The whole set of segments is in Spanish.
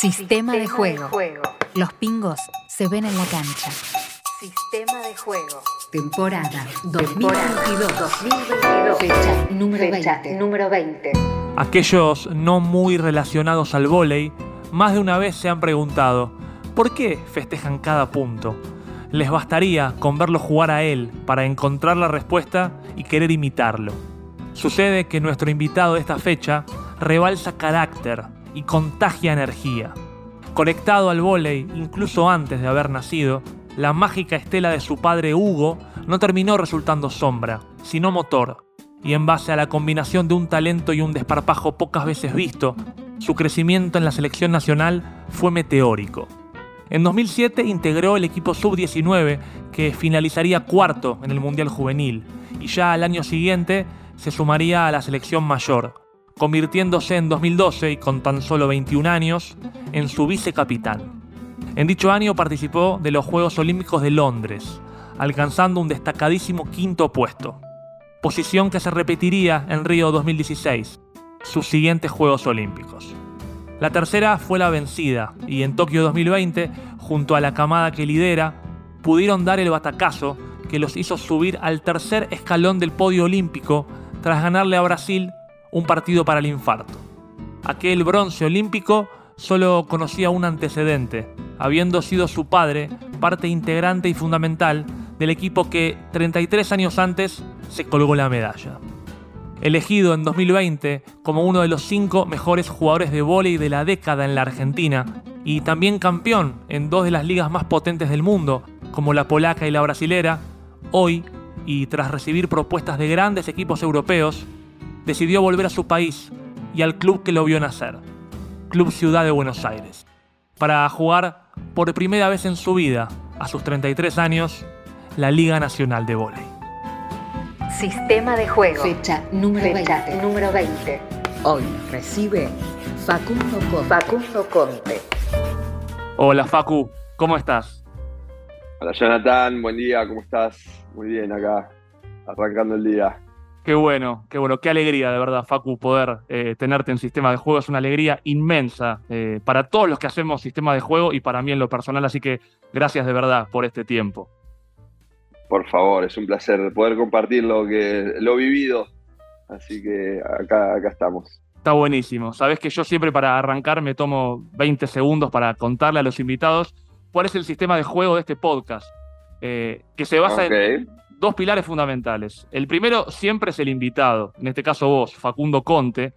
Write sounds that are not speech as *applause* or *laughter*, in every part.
Sistema de juego. Los pingos se ven en la cancha. Sistema de juego. Temporada Temporada 2022. 2022. Fecha número Fecha 20. número 20. Aquellos no muy relacionados al vóley, más de una vez se han preguntado, ¿por qué festejan cada punto? Les bastaría con verlo jugar a él para encontrar la respuesta y querer imitarlo. Sucede que nuestro invitado de esta fecha rebalsa carácter y contagia energía. Conectado al vóley incluso antes de haber nacido, la mágica estela de su padre Hugo no terminó resultando sombra, sino motor. Y en base a la combinación de un talento y un desparpajo pocas veces visto, su crecimiento en la selección nacional fue meteórico. En 2007 integró el equipo sub-19 que finalizaría cuarto en el Mundial Juvenil y ya al año siguiente se sumaría a la selección mayor, convirtiéndose en 2012 y con tan solo 21 años en su vicecapitán. En dicho año participó de los Juegos Olímpicos de Londres, alcanzando un destacadísimo quinto puesto, posición que se repetiría en Río 2016, sus siguientes Juegos Olímpicos. La tercera fue la vencida y en Tokio 2020, junto a la camada que lidera, pudieron dar el batacazo que los hizo subir al tercer escalón del podio olímpico tras ganarle a Brasil un partido para el infarto. Aquel bronce olímpico solo conocía un antecedente, habiendo sido su padre parte integrante y fundamental del equipo que 33 años antes se colgó la medalla. Elegido en 2020 como uno de los cinco mejores jugadores de vóley de la década en la Argentina y también campeón en dos de las ligas más potentes del mundo, como la polaca y la brasilera, hoy, y tras recibir propuestas de grandes equipos europeos, decidió volver a su país y al club que lo vio nacer, Club Ciudad de Buenos Aires, para jugar por primera vez en su vida, a sus 33 años, la Liga Nacional de Vóley. Sistema de juego. Fecha número Fecha 20. número 20. Hoy recibe Facundo Conte. Facundo Conte. Hola Facu, ¿cómo estás? Hola Jonathan, buen día, ¿cómo estás? Muy bien acá, arrancando el día. Qué bueno, qué bueno, qué alegría de verdad, Facu, poder eh, tenerte en sistema de juego. Es una alegría inmensa eh, para todos los que hacemos sistema de juego y para mí en lo personal. Así que gracias de verdad por este tiempo. Por favor, es un placer poder compartir lo que lo vivido. Así que acá, acá estamos. Está buenísimo. Sabes que yo siempre para arrancar me tomo 20 segundos para contarle a los invitados cuál es el sistema de juego de este podcast, eh, que se basa en dos pilares fundamentales. El primero siempre es el invitado, en este caso vos, Facundo Conte,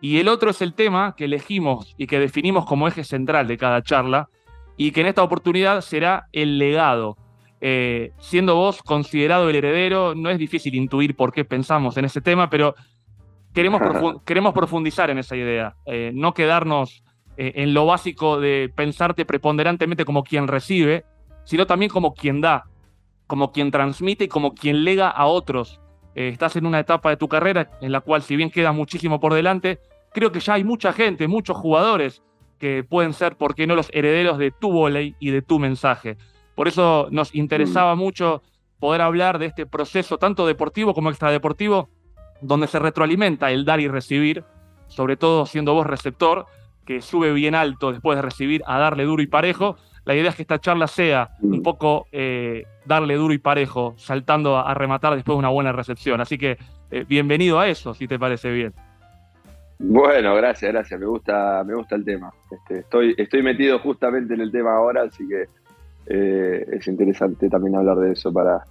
y el otro es el tema que elegimos y que definimos como eje central de cada charla, y que en esta oportunidad será el legado. Eh, siendo vos considerado el heredero, no es difícil intuir por qué pensamos en ese tema, pero queremos, *laughs* profu- queremos profundizar en esa idea, eh, no quedarnos eh, en lo básico de pensarte preponderantemente como quien recibe, sino también como quien da, como quien transmite y como quien lega a otros. Eh, estás en una etapa de tu carrera en la cual, si bien queda muchísimo por delante, creo que ya hay mucha gente, muchos jugadores que pueden ser, ¿por qué no?, los herederos de tu volei y de tu mensaje. Por eso nos interesaba mucho poder hablar de este proceso, tanto deportivo como extradeportivo, donde se retroalimenta el dar y recibir, sobre todo siendo vos receptor, que sube bien alto después de recibir a darle duro y parejo. La idea es que esta charla sea un poco eh, darle duro y parejo, saltando a, a rematar después de una buena recepción. Así que eh, bienvenido a eso, si te parece bien. Bueno, gracias, gracias. Me gusta, me gusta el tema. Este, estoy, estoy metido justamente en el tema ahora, así que eh, es interesante también hablar de eso para,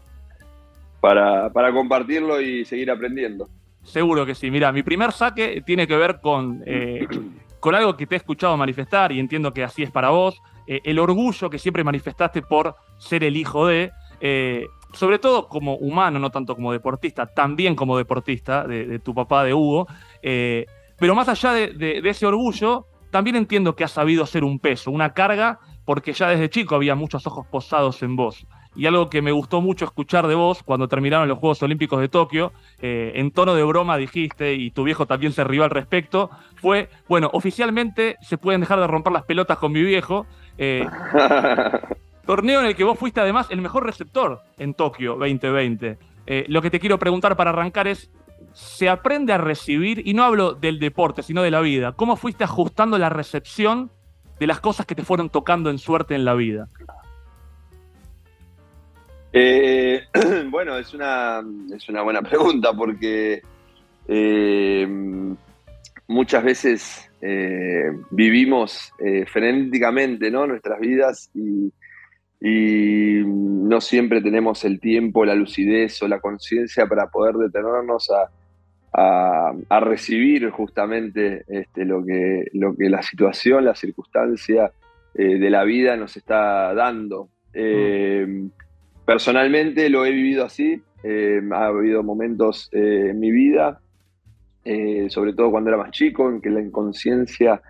para, para compartirlo y seguir aprendiendo. Seguro que sí. Mira, mi primer saque tiene que ver con, eh, *clears throat* con algo que te he escuchado manifestar y entiendo que así es para vos. Eh, el orgullo que siempre manifestaste por ser el hijo de, eh, sobre todo como humano, no tanto como deportista, también como deportista de, tu papá, de Hugo. eh, pero más allá de ese orgullo, también entiendo que has sabido ser un peso, una carga, porque ya desde chico había muchos ojos posados en vos. Y algo que me gustó mucho escuchar de vos cuando terminaron los Juegos Olímpicos de Tokio, eh, en tono de broma dijiste, y tu viejo también se rió al respecto, fue, bueno, oficialmente se pueden dejar de romper las pelotas con mi viejo. Eh, *laughs* torneo en el que vos fuiste además el mejor receptor en Tokio 2020. Eh, lo que te quiero preguntar para arrancar es, ¿se aprende a recibir? Y no hablo del deporte, sino de la vida. ¿Cómo fuiste ajustando la recepción de las cosas que te fueron tocando en suerte en la vida? Eh, *clears throat* bueno, es una, es una buena pregunta porque eh, muchas veces eh, vivimos frenéticamente ¿no? nuestras vidas y, no siempre tenemos el tiempo, la lucidez o la conciencia para poder detenernos a, recibir justamente este, lo, que, lo que la situación, la circunstancia de la vida nos está dando. Personalmente lo he vivido así, eh, ha habido momentos eh, en mi vida, eh, sobre todo cuando era más chico, en que la inconsciencia,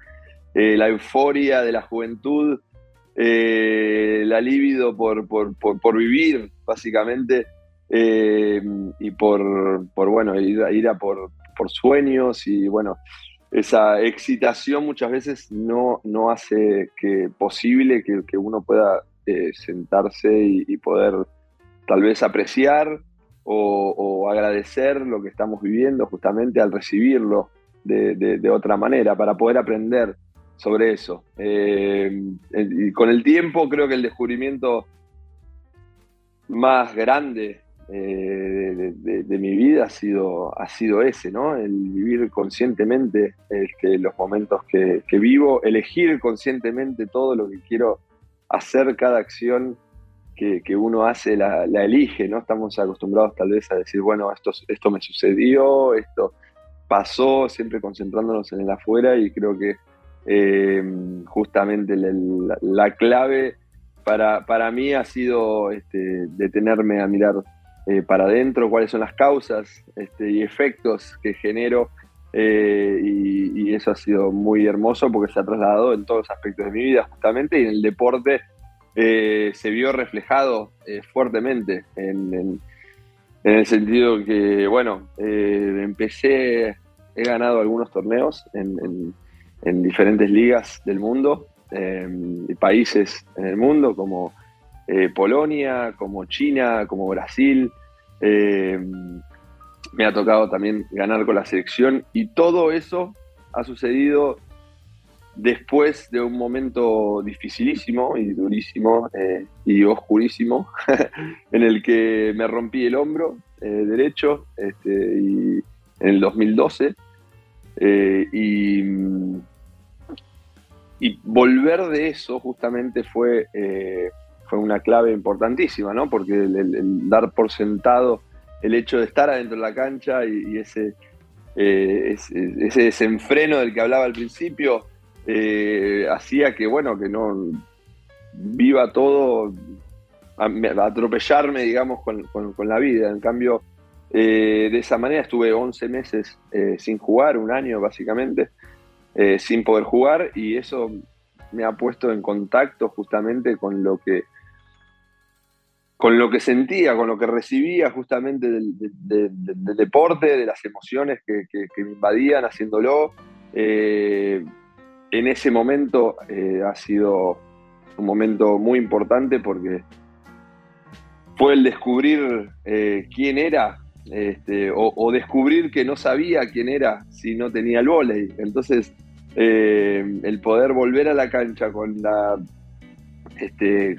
la euforia de la juventud, la libido por, por, vivir, básicamente, y por, bueno, ir, a por, sueños y bueno, esa excitación muchas veces no, no hace que posible que, que uno pueda eh, sentarse y, poder tal vez apreciar o, agradecer lo que estamos viviendo justamente al recibirlo de, otra manera, para poder aprender sobre eso. Eh, y con el tiempo creo que el descubrimiento más grande eh, de, mi vida ha sido, ha sido ese, ¿no? El vivir conscientemente los momentos que, vivo, elegir conscientemente todo lo que quiero hacer cada acción que, uno hace, la, elige, ¿no? Estamos acostumbrados tal vez a decir, bueno, esto, esto me sucedió, esto pasó, siempre concentrándonos en el afuera y creo que eh, justamente la, clave para, para, mí ha sido este, detenerme a mirar eh, para adentro cuáles son las causas este, y efectos que genero eh, y, eso ha sido muy hermoso porque se ha trasladado en todos los aspectos de mi vida justamente y en el deporte eh, se vio reflejado eh, fuertemente en, el sentido que, bueno, empecé, he ganado algunos torneos en, diferentes ligas del mundo, países en el mundo como Polonia, como China, como Brasil. Me ha tocado también ganar con la selección y todo eso ha sucedido después de un momento dificilísimo y durísimo eh, y oscurísimo *laughs* en el que me rompí el hombro eh, derecho este, en el 2012 eh, y, volver de eso justamente fue, fue una clave importantísima, ¿no? porque el dar por sentado el hecho de estar adentro de la cancha y, ese, ese, desenfreno del que hablaba al principio eh, hacía que, bueno, que no viva todo, a, atropellarme, digamos, con, la vida. En cambio, eh, de esa manera estuve 11 meses sin jugar, un año básicamente, sin poder jugar y eso me ha puesto en contacto justamente con lo que con lo que sentía, con lo que recibía justamente del, deporte, de las emociones que, me invadían haciéndolo. Eh, en ese momento eh, ha sido un momento muy importante porque fue el descubrir eh, quién era este, o, descubrir que no sabía quién era si no tenía el vóley. Entonces, el poder volver a la cancha con la este,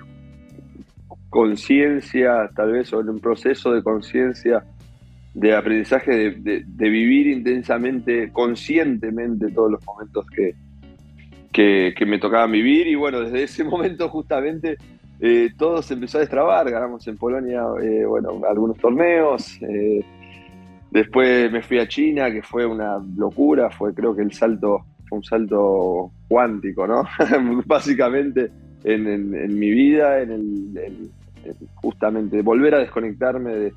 conciencia, tal vez, o en un proceso de conciencia, de aprendizaje, de, vivir intensamente, conscientemente todos los momentos que, que, me tocaban vivir. Y bueno, desde ese *laughs* momento justamente eh, todo se empezó a destrabar. Ganamos en Polonia, eh, bueno, algunos torneos. Eh, después me fui a China, que fue una locura. Fue, creo que el salto, fue un salto cuántico, ¿no? *laughs* Básicamente en, mi vida, en el, justamente volver a desconectarme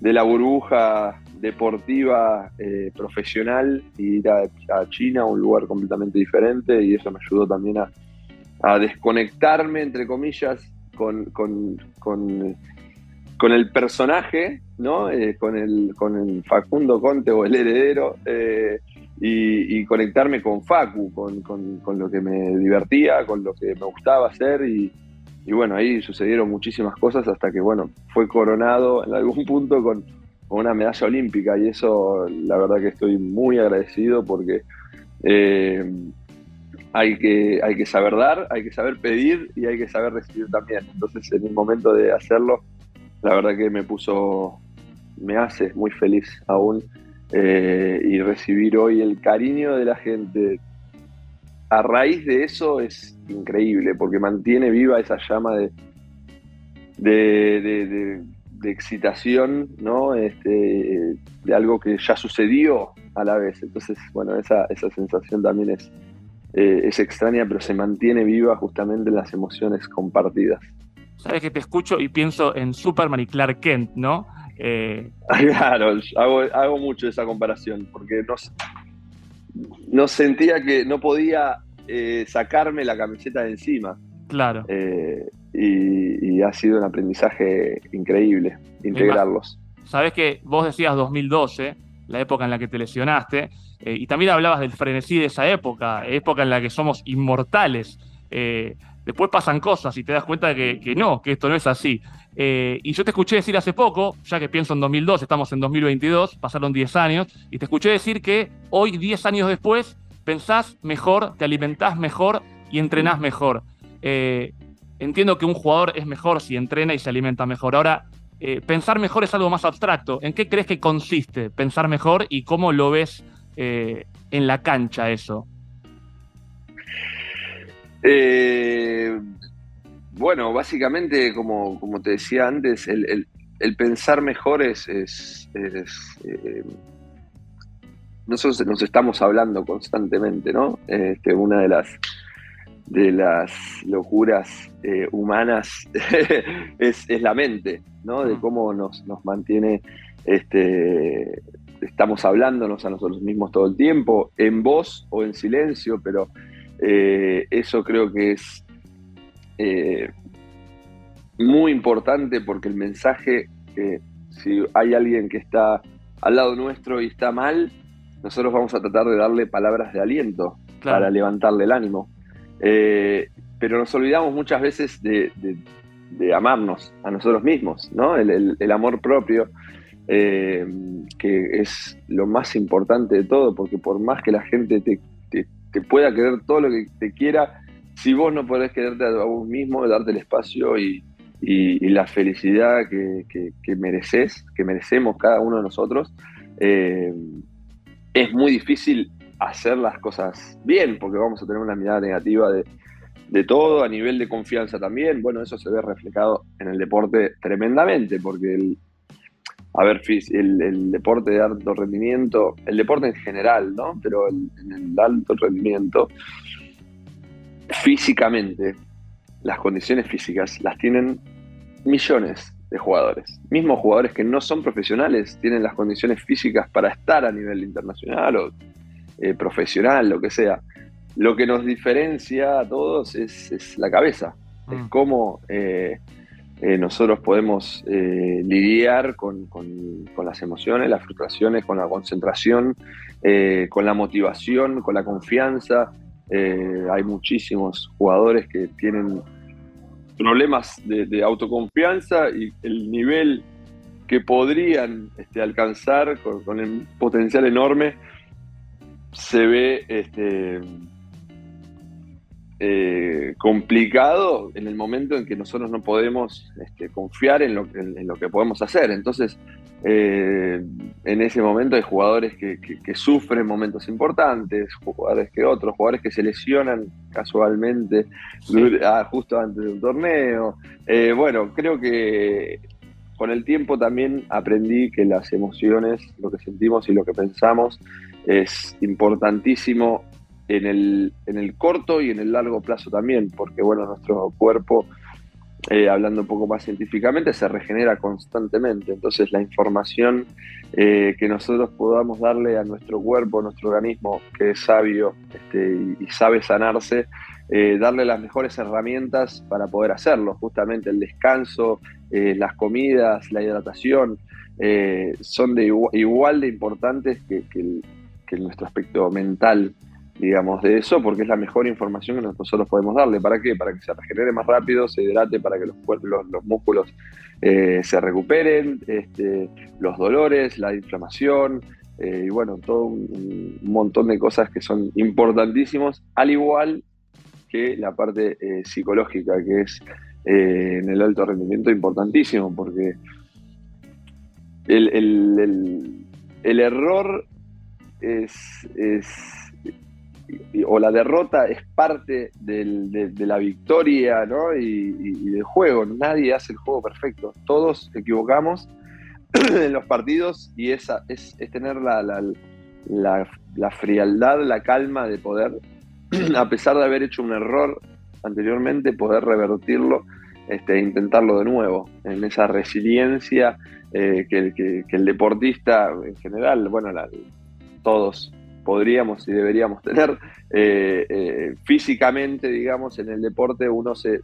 de, la burbuja deportiva eh, profesional y ir a, China, a un lugar completamente diferente, y eso me ayudó también a, desconectarme, entre comillas, con, con, el personaje, ¿no? Eh, con, el, con el Facundo Conte o el heredero, eh, y, conectarme con Facu, con, con, lo que me divertía, con lo que me gustaba hacer y, y, bueno, ahí sucedieron muchísimas cosas hasta que, bueno, fue coronado en algún punto con, una medalla olímpica y eso la verdad que estoy muy agradecido porque eh, hay que, hay que saber dar, hay que saber pedir y hay que saber recibir también. Entonces, en el momento de hacerlo, la verdad que me puso, me hace muy feliz aún. Eh, y recibir hoy el cariño de la gente a raíz de eso es increíble, porque mantiene viva esa llama de, de, excitación, ¿no? Este, de algo que ya sucedió a la vez. Entonces, bueno, esa, esa sensación también es, eh, es extraña, pero se mantiene viva justamente en las emociones compartidas. Sabes que te escucho y pienso en Superman y Clark Kent, ¿no? Eh... *laughs* Claro, hago, hago mucho esa comparación, porque no, no sentía que no podía eh, sacarme la camiseta de encima. Claro. Eh, y, ha sido un aprendizaje increíble integrarlos. Sabes que vos decías 2012, la época en la que te lesionaste, eh, y también hablabas del frenesí de esa época, época en la que somos inmortales. después pasan cosas y te das cuenta que, no, que esto no es así. Eh, y yo te escuché decir hace poco, ya que pienso en 2002, estamos en 2022, pasaron 10 años, y te escuché decir que hoy, 10 años después, pensás mejor, te alimentás mejor y entrenás mejor. Eh, entiendo que un jugador es mejor si entrena y se alimenta mejor. Ahora, eh, pensar mejor es algo más abstracto. ¿En qué crees que consiste pensar mejor y cómo lo ves en la cancha eso? Eh, bueno, básicamente, como, como te decía antes, el, pensar mejor es... es, eh, nosotros nos estamos hablando constantemente, ¿no? Este, una de las de las locuras eh, humanas *laughs* es, la mente, ¿no? De cómo nos, nos mantiene, este, estamos hablándonos a nosotros mismos todo el tiempo, en voz o en silencio, pero eh, eso creo que es eh, muy importante porque el mensaje, si hay alguien que está al lado nuestro y está mal, nosotros vamos a tratar de darle palabras de aliento para levantarle el ánimo. Eh, pero nos olvidamos muchas veces de, amarnos a nosotros mismos. El, amor propio, eh, que es lo más importante de todo, porque por más que la gente te, te pueda querer todo lo que te quiera, si vos no podés quererte a vos mismo, darte el espacio y, la felicidad que, mereces, que merecemos cada uno de nosotros, eh, es muy difícil hacer las cosas bien, porque vamos a tener una mirada negativa de, todo, a nivel de confianza también. Bueno, eso se ve reflejado en el deporte tremendamente, porque el, a ver, el, el, deporte de alto rendimiento, el deporte en general, ¿no? Pero en el alto rendimiento, físicamente, las condiciones físicas las tienen millones de jugadores. Mismos jugadores que no son profesionales tienen las condiciones físicas para estar a nivel internacional o eh, profesional, lo que sea. Lo que nos diferencia a todos es, la cabeza, es mm. cómo eh, eh, nosotros podemos lidiar con, con, las emociones, las frustraciones, con la concentración, con la motivación, con la confianza, hay muchísimos jugadores que tienen problemas de, autoconfianza y el nivel que podrían este, alcanzar con, con, el potencial enorme se ve este, eh, complicado en el momento en que nosotros no podemos este, confiar en lo, en, lo, que podemos hacer. Entonces, eh, en ese momento hay jugadores que, sufren momentos importantes, jugadores que otros, jugadores que se lesionan casualmente ah, justo antes de un torneo. Eh, bueno, creo que con el tiempo también aprendí que las emociones, lo que sentimos y lo que pensamos, es importantísimo en el, en el corto y en el largo plazo también, porque bueno, nuestro cuerpo, eh, hablando un poco más científicamente, se regenera constantemente. Entonces la información eh, que nosotros podamos darle a nuestro cuerpo, a nuestro organismo, que es sabio este, y, sabe sanarse, eh, darle las mejores herramientas para poder hacerlo. Justamente el descanso, las comidas, la hidratación, son de igual, de importantes que, que, que nuestro aspecto mental digamos, de eso, porque es la mejor información que nosotros podemos darle. ¿Para qué? Para que se regenere más rápido, se hidrate, para que los, los, los músculos eh, se recuperen, este, los dolores, la inflamación, eh, y bueno, todo un, montón de cosas que son importantísimos, al igual que la parte eh, psicológica, que es en el alto rendimiento importantísimo, porque el error es, es o la derrota es parte de, la victoria ¿no? y, del juego. Nadie hace el juego perfecto. Todos equivocamos *clears throat* en los partidos y esa es, tener la, la, frialdad, la calma de poder, *clears throat* a pesar de haber hecho un error anteriormente, poder revertirlo este, e intentarlo de nuevo, en esa resiliencia eh, que, el deportista en general, bueno, todos podríamos y deberíamos tener. Eh, eh, físicamente, digamos, en el deporte uno se,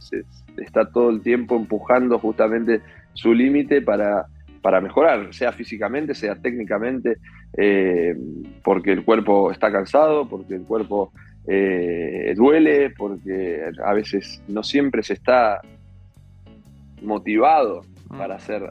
está todo el tiempo empujando justamente su límite para, para mejorar, sea físicamente, sea técnicamente, eh, porque el cuerpo está cansado, porque el cuerpo duele, porque a veces no siempre se está motivado mm. para hacer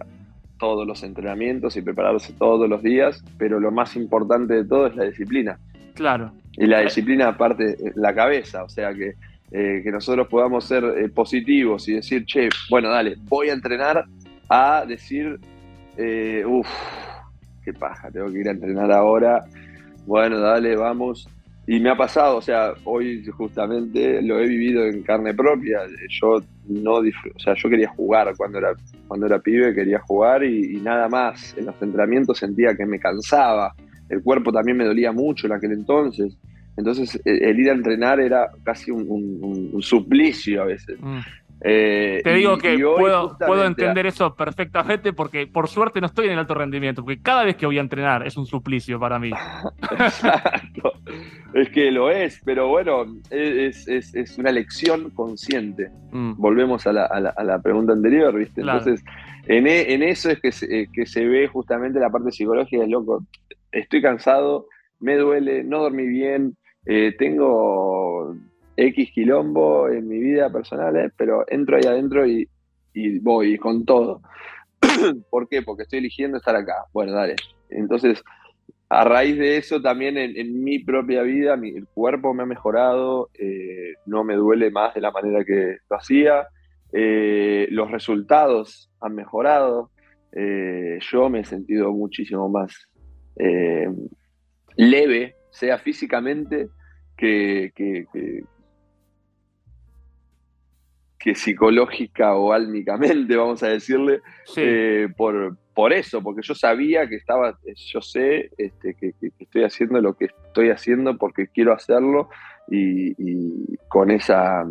todos los entrenamientos y prepararse todos los días, pero lo más importante de todo es la disciplina. Claro. Y la disciplina aparte, la cabeza, o sea que, eh, que nosotros podamos ser eh, positivos y decir, che, bueno, dale, voy a entrenar a decir, eh, uff, qué paja, tengo que ir a entrenar ahora, bueno, dale, vamos, y me ha pasado, o sea, hoy justamente lo he vivido en carne propia. Yo no o sea, yo quería jugar cuando era, cuando era pibe, quería jugar y, nada más. En los entrenamientos sentía que me cansaba. El cuerpo también me dolía mucho en aquel entonces. Entonces el, ir a entrenar era casi un, suplicio a veces. Mm. Eh, Te digo que puedo, puedo, entender eso perfectamente porque por suerte no estoy en el alto rendimiento, porque cada vez que voy a entrenar es un suplicio para mí. *laughs* Exacto, es que lo es, pero bueno, es, una lección consciente. Mm. Volvemos a la, pregunta anterior, ¿viste? Entonces, en, e, eso es que se, eh, que se ve justamente la parte psicológica, es loco, estoy cansado, me duele, no dormí bien, eh, tengo X quilombo en mi vida personal, ¿eh? pero entro ahí adentro y, voy con todo. *clears throat* ¿Por qué? Porque estoy eligiendo estar acá. Bueno, dale. Entonces, a raíz de eso también en, mi propia vida, el cuerpo me ha mejorado, eh, no me duele más de la manera que lo hacía, eh, los resultados han mejorado, yo me he sentido muchísimo más leve, sea físicamente que psicológica o álmicamente, *laughs* vamos a decirle, eh, por, por eso, porque yo sabía que estaba, yo sé este, que, estoy haciendo lo que estoy haciendo porque quiero hacerlo y, con esa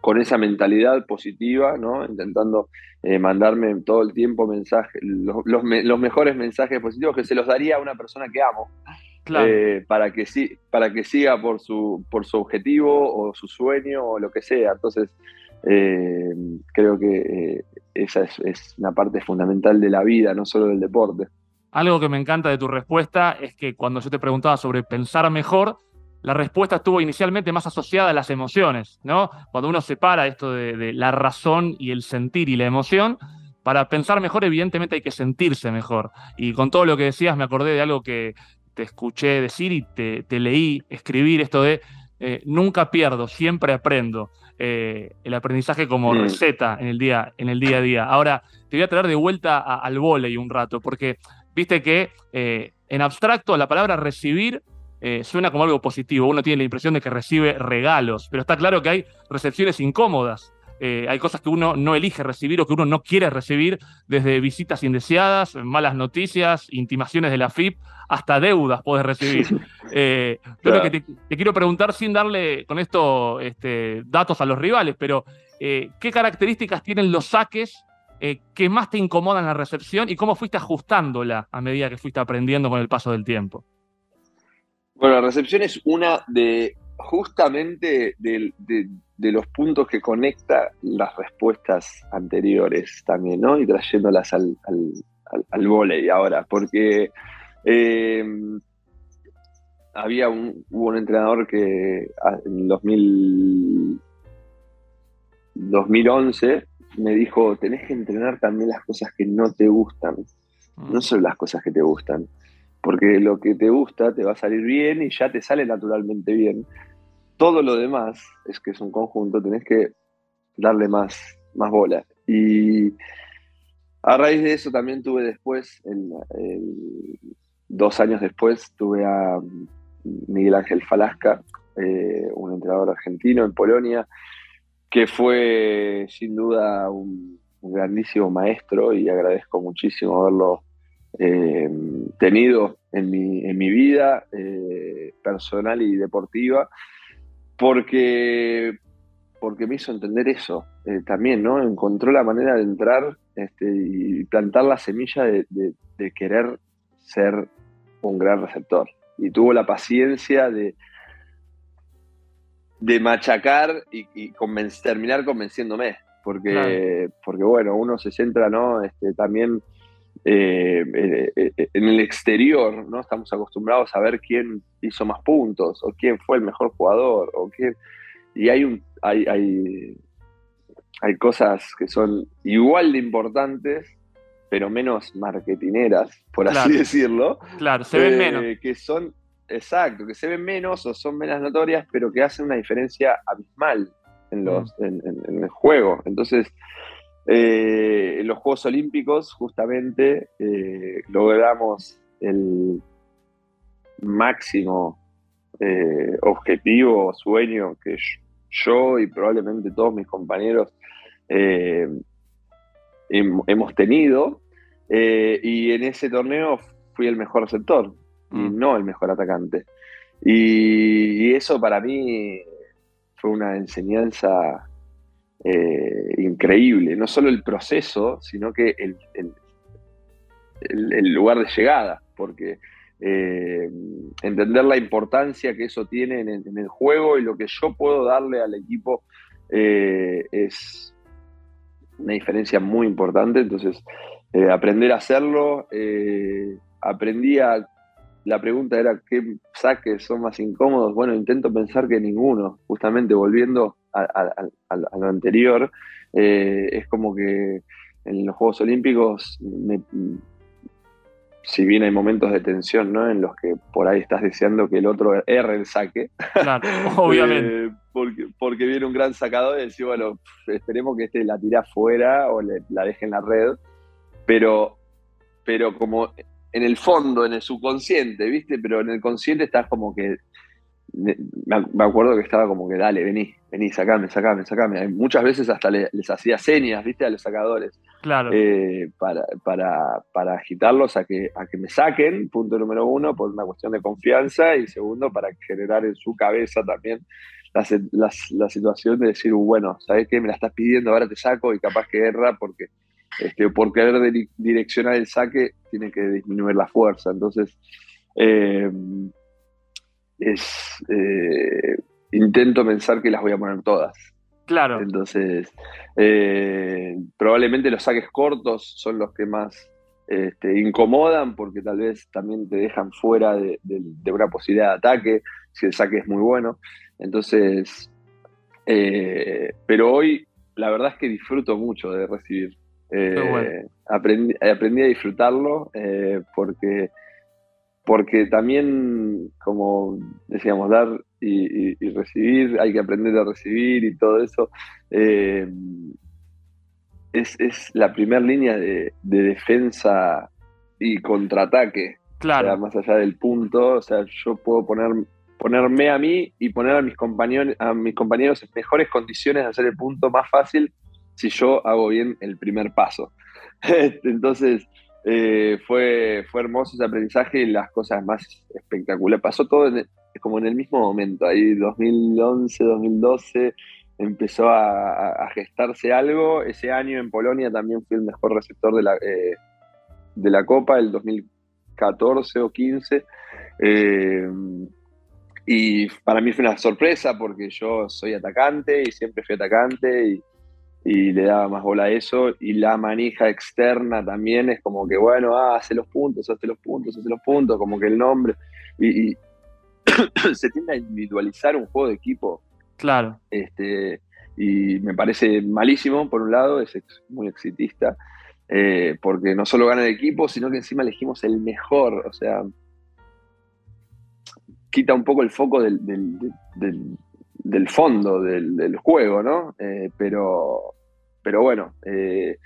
con esa mentalidad positiva, ¿no? intentando eh, mandarme todo el tiempo mensajes, los, los, mejores mensajes positivos que se los daría a una persona que amo, eh, para, que, para que siga por su, por su objetivo o su sueño o lo que sea. Entonces, eh, creo que eh, esa es, una parte fundamental de la vida, no solo del deporte. Algo que me encanta de tu respuesta es que cuando yo te preguntaba sobre pensar mejor, la respuesta estuvo inicialmente más asociada a las emociones, ¿no? Cuando uno separa esto de, la razón y el sentir y la emoción, para pensar mejor, evidentemente hay que sentirse mejor. Y con todo lo que decías, me acordé de algo que te escuché decir y te, leí escribir, esto de eh, nunca pierdo, siempre aprendo. Eh, el aprendizaje como receta en el, día, en el día a día. Ahora, te voy a traer de vuelta al volei un rato, porque viste que eh, en abstracto la palabra recibir eh, suena como algo positivo. Uno tiene la impresión de que recibe regalos, pero está claro que hay recepciones incómodas. Hay cosas que uno no elige recibir o que uno no quiere recibir, desde visitas indeseadas, malas noticias, intimaciones de la FIP, hasta deudas puedes recibir. *laughs* Eh, lo que te, quiero preguntar, sin darle con esto este, datos a los rivales, pero eh, ¿qué características tienen los saques eh, que más te incomodan la recepción y cómo fuiste ajustándola a medida que fuiste aprendiendo con el paso del tiempo? Bueno, la recepción es una de justamente de, los puntos que conecta las respuestas anteriores también, ¿no? Y trayéndolas al, al, al, al volei ahora, porque eh, había un, hubo un entrenador que en 2011 me dijo, tenés que entrenar también las cosas que no te gustan, no mm. solo las cosas que te gustan, porque lo que te gusta te va a salir bien y ya te sale naturalmente bien. Todo lo demás es que es un conjunto, tenés que darle más, más bola. Y a raíz de eso también tuve después, dos años después, tuve a Miguel Ángel Falasca, eh, un entrenador argentino en Polonia, que fue sin duda un, grandísimo maestro y agradezco muchísimo haberlo eh, tenido en mi, vida eh, personal y deportiva, porque, porque me hizo entender eso también, ¿no? Encontró la manera de entrar este, y plantar la semilla de, querer ser un gran receptor. Y tuvo la paciencia de, de machacar y, terminar convenciéndome. Porque, porque, bueno, uno se centra ¿no? Este, también eh, eh, eh, en el exterior, ¿no? Estamos acostumbrados a ver quién hizo más puntos, o quién fue el mejor jugador, o quién. Y hay un. Hay, hay, hay cosas que son igual de importantes, pero menos marketineras, por así decirlo. Claro, se ven menos. Que son, exacto, que se ven menos o son menos notorias, pero que hacen una diferencia abismal en, los, mm. en, el juego. Entonces, eh, en los Juegos Olímpicos, justamente, eh, logramos el máximo eh, objetivo, sueño que yo y probablemente todos mis compañeros eh, hemos tenido. Y en ese torneo fui el mejor receptor y mm. no el mejor atacante. Y, eso para mí fue una enseñanza eh, increíble. No solo el proceso, sino que el, lugar de llegada. Porque entender la importancia que eso tiene en, el juego y lo que yo puedo darle al equipo es, una diferencia muy importante, entonces eh, aprender a hacerlo, eh, aprendí a, la pregunta era qué saques son más incómodos, bueno, intento pensar que ninguno, justamente volviendo a, lo anterior, eh, es como que en los Juegos Olímpicos me, si bien hay momentos de tensión, ¿no? En los que por ahí estás deseando que el otro erre el saque. Claro, *laughs* obviamente. Eh, porque, porque, viene un gran sacador y decís, bueno, esperemos que este la tire afuera o la deje en la red. Pero, pero como en el fondo, en el subconsciente, ¿viste? Pero en el consciente estás como que me acuerdo que estaba como que, dale, vení, vení, sacame, sacame, sacame. Muchas veces hasta les hacía señas, viste, a los sacadores. Claro. Eh, para, para, para, agitarlos a que, a que me saquen, punto número uno, por una cuestión de confianza, y segundo, para generar en su cabeza también la, la, situación de decir, bueno, ¿sabes qué? Me la estás pidiendo, ahora te saco, y capaz que erra porque este, por querer direccionar el saque, tiene que disminuir la fuerza. Entonces, eh, es eh, intento pensar que las voy a poner todas. Claro. Entonces, eh, probablemente los saques cortos son los que más este, incomodan porque tal vez también te dejan fuera de, una posibilidad de ataque si el saque es muy bueno. Entonces, eh, pero hoy la verdad es que disfruto mucho de recibir. aprendí, aprendí, a disfrutarlo porque porque también, como decíamos, dar y, recibir, hay que aprender a recibir y todo eso, eh, es, la primera línea de, defensa y contraataque. Claro. más allá del punto, o sea, yo puedo poner, ponerme a mí y poner a mis compañeros, a mis compañeros en mejores condiciones de hacer el punto más fácil si yo hago bien el primer paso. *laughs* Entonces, eh, fue, fue hermoso ese aprendizaje y las cosas más espectaculares. Pasó todo como en el mismo momento, ahí 2011, 2012 empezó a, gestarse algo. Ese año en Polonia también fui el mejor receptor de la, eh, de la Copa, el 2014 o 15. Eh, y para mí fue una sorpresa porque yo soy atacante y siempre fui atacante y, y le daba más bola a eso. Y la manija externa también es como que, bueno, ah, hace los puntos, hace los puntos, hace los puntos, como que el nombre. Y, *coughs* se tiende a individualizar un juego de equipo. Claro. Este, y me parece malísimo, por un lado, es muy exitista, eh, porque no solo gana el equipo, sino que encima elegimos el mejor. O sea, quita un poco el foco del del fondo del, juego, ¿no? Eh, pero, pero bueno, eh,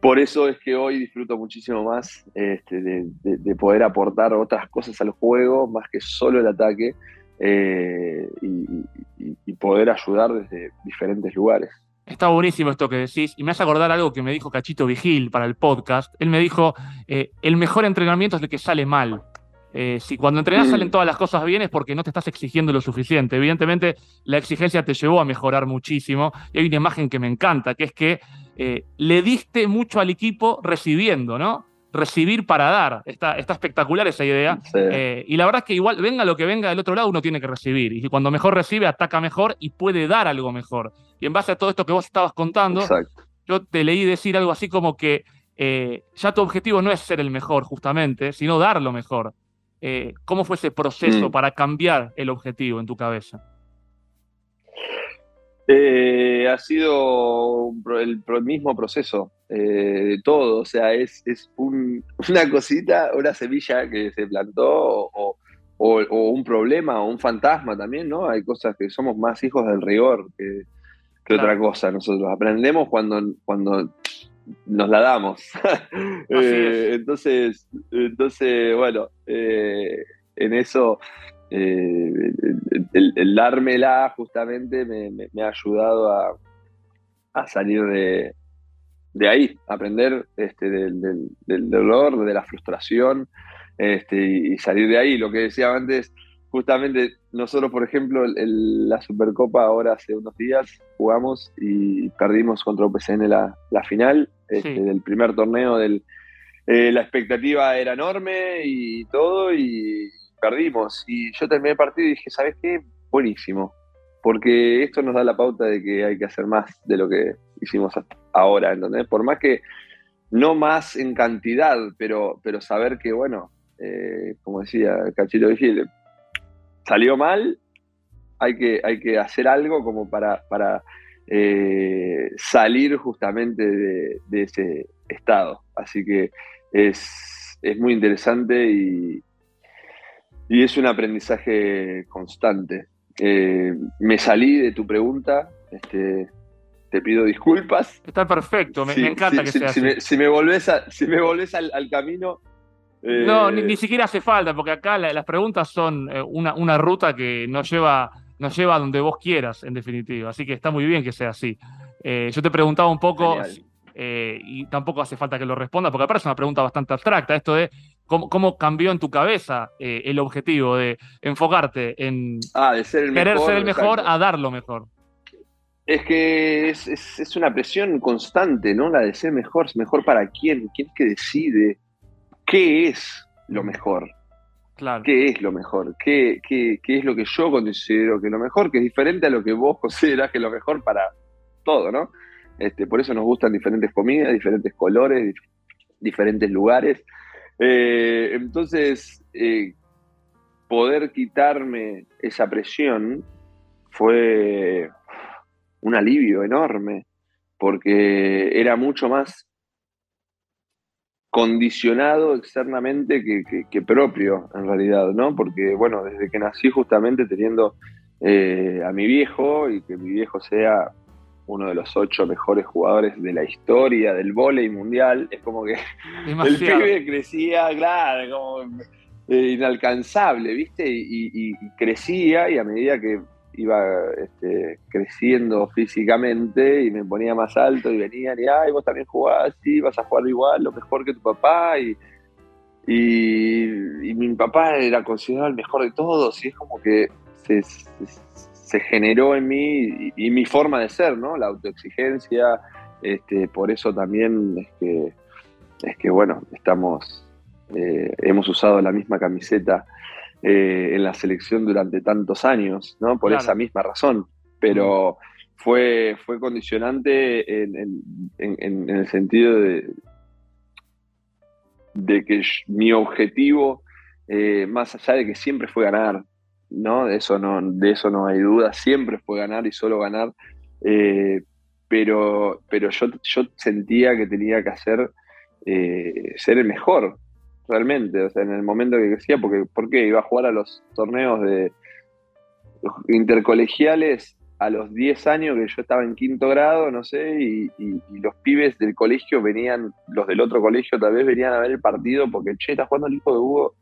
por eso es que hoy disfruto muchísimo más este, de, poder aportar otras cosas al juego, más que solo el ataque, eh, y, poder ayudar desde diferentes lugares. Está buenísimo esto que decís, y me hace acordar algo que me dijo Cachito Vigil para el podcast. Él me dijo, el mejor entrenamiento es el que sale mal. Eh, si cuando entrenás mm. salen todas las cosas bien es porque no te estás exigiendo lo suficiente. Evidentemente, la exigencia te llevó a mejorar muchísimo. Y hay una imagen que me encanta, que es que eh, le diste mucho al equipo recibiendo, ¿no? Recibir para dar. Está, está espectacular esa idea. Eh, y la verdad es que igual, venga lo que venga del otro lado, uno tiene que recibir. Y cuando mejor recibe, ataca mejor y puede dar algo mejor. Y en base a todo esto que vos estabas contando, yo te leí decir algo así como que ya tu objetivo no es ser el mejor, justamente, sino dar lo mejor. Eh, ¿Cómo fue ese proceso mm. para cambiar el objetivo en tu cabeza? Eh, ha sido el mismo proceso eh, de todo, o sea, es, *laughs* una cosita, una semilla que se plantó o, un problema o un fantasma también, ¿no? Hay cosas que somos más hijos del rigor que, otra cosa. Nosotros aprendemos cuando, cuando nos la damos. *laughs* Eh, entonces, entonces, bueno, eh, en eso eh, el, dármela justamente me, ha ayudado a, salir de, de, ahí, aprender este, del, dolor, de la frustración este, y salir de ahí. Lo que decía antes, justamente nosotros, por ejemplo, la Supercopa ahora hace unos días jugamos y perdimos contra OPCN la, la final este, del primer torneo. Del, eh, la expectativa era enorme y todo, y perdimos. Y yo terminé el partido y dije, ¿sabes qué? Buenísimo. Porque esto nos da la pauta de que hay que hacer más de lo que hicimos hasta ahora, ¿entendés? Por más que no más en cantidad, pero, pero saber que, bueno, eh, como decía Cachito Vigil, salió mal, hay que, hay que hacer algo como para, para eh, salir justamente de, ese estado. Así que es, muy interesante y, y, es un aprendizaje constante. Eh, me salí de tu pregunta, este, te pido disculpas. Está perfecto, me, encanta que sea si Me, si me volvés, si me volvés al, camino, no, ni, eh, siquiera hace falta, porque acá las preguntas son una, una, ruta que nos lleva nos lleva a donde vos quieras, en definitiva. Así que está muy bien que sea así. Eh, yo te preguntaba un poco, eh, y tampoco hace falta que lo responda, porque parece una pregunta bastante abstracta, esto de cómo, cambió en tu cabeza eh, el objetivo de enfocarte en ah, de ser el querer ser el mejor a dar lo mejor. Es que es, es, una presión constante, ¿no? La de ser mejor, mejor para quién, quién es que decide qué es lo mejor. ¿Qué es lo mejor? ¿Qué, es lo que yo considero que es lo mejor? Que es diferente a lo que vos *laughs* considerás que es lo mejor para todo, ¿no? Este, por eso nos gustan diferentes comidas, diferentes colores, diferentes lugares. Eh, entonces, eh, poder quitarme esa presión fue un alivio enorme, porque era mucho más condicionado externamente que, propio, en realidad, ¿no? Porque, bueno, desde que nací justamente teniendo eh, a mi viejo y que mi viejo sea uno de los ocho mejores jugadores de la historia del vóley mundial, es como que *laughs* el pibe crecía, claro, como eh, inalcanzable, ¿viste? y, crecía y a medida que iba este, creciendo físicamente y me ponía más alto y venían y, ay, vos también jugás, sí, vas a jugar igual, lo mejor que tu papá. Y, y, mi papá era considerado el mejor de todos y es como que se, generó en mí y, mi forma de ser, ¿no? La autoexigencia, este, por eso también es que, es que bueno, estamos, eh, hemos usado la misma camiseta eh, en la selección durante tantos años, ¿no? Por esa misma razón. Pero fue, fue condicionante en, el sentido de, de que mi objetivo, eh, más allá de que siempre fue ganar, ¿no? De eso no, de eso no hay duda, siempre fue ganar y solo ganar. Eh, pero, pero yo, yo sentía que tenía que hacer ser el mejor, realmente, o sea, en el momento que crecía, porque ¿por qué? Iba a jugar a los torneos de, intercolegiales a los 10 años que yo estaba en quinto grado, no sé, y, y- y los pibes del colegio venían, los del otro colegio tal vez venían a ver el partido porque, che, está jugando el hijo de Hugo,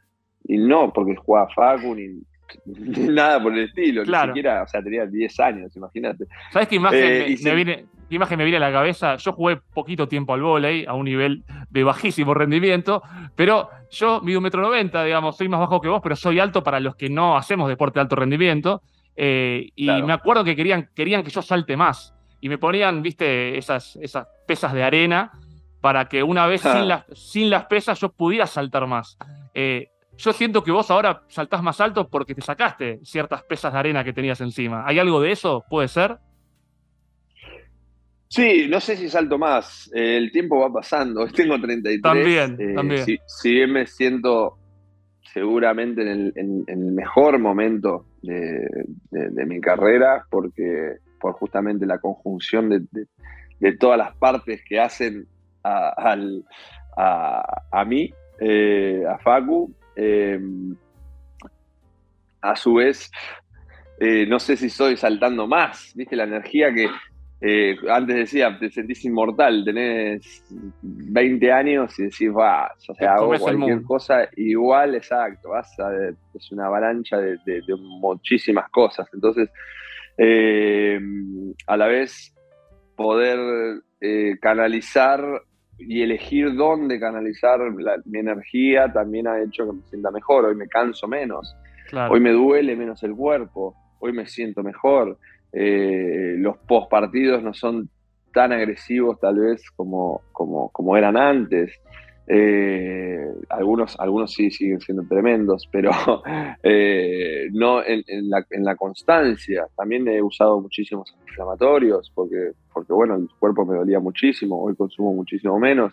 y no porque jugaba Facu ni, *laughs* nada por el estilo, Claro. ni siquiera, o sea, tenía 10 años, imagínate. ¿Sabes qué imagen, Eh, me, viene, qué imagen me viene a la cabeza? Yo jugué poquito tiempo al vóley, a un nivel de bajísimo rendimiento, pero yo mido un metro noventa, digamos, soy más bajo que vos, pero soy alto para los que no hacemos deporte de alto rendimiento. eh, y Claro. me acuerdo que querían, querían que yo salte más. Y me ponían, viste, esas, esas pesas de arena para que una vez Ah. sin, las, sin las pesas yo pudiera saltar más. Eh, yo siento que vos ahora saltás más alto porque te sacaste ciertas pesas de arena que tenías encima. ¿Hay algo de eso? ¿Puede ser? Sí, no sé si salto más. Eh, el tiempo va pasando. *laughs* Tengo 33. También, Eh, también. Si, si bien me siento seguramente en el, en- en el mejor momento de, de- de mi carrera, porque por justamente la conjunción de, todas las partes que hacen a, al- a- a mí, eh, a Facu. Eh, a su vez, eh, no sé si estoy saltando más, ¿viste? La energía que, eh, antes decía, te sentís inmortal, tenés 20 años y decís, va, o sea, hago cualquier cosa igual, exacto, vas a, es una avalancha de, de- de muchísimas cosas. Entonces, eh, a la vez, poder eh, canalizar y elegir dónde canalizar la- mi energía también ha hecho que me sienta mejor. Hoy me canso menos. Claro. Hoy me duele menos el cuerpo, hoy me siento mejor. Eh, los post partidos no son tan agresivos tal vez como, como, como eran antes. Eh, algunos, algunos sí siguen siendo tremendos, pero *laughs* eh, no en, en la, en la constancia. También he usado muchísimos inflamatorios porque, porque bueno, el cuerpo me dolía muchísimo, hoy consumo muchísimo menos,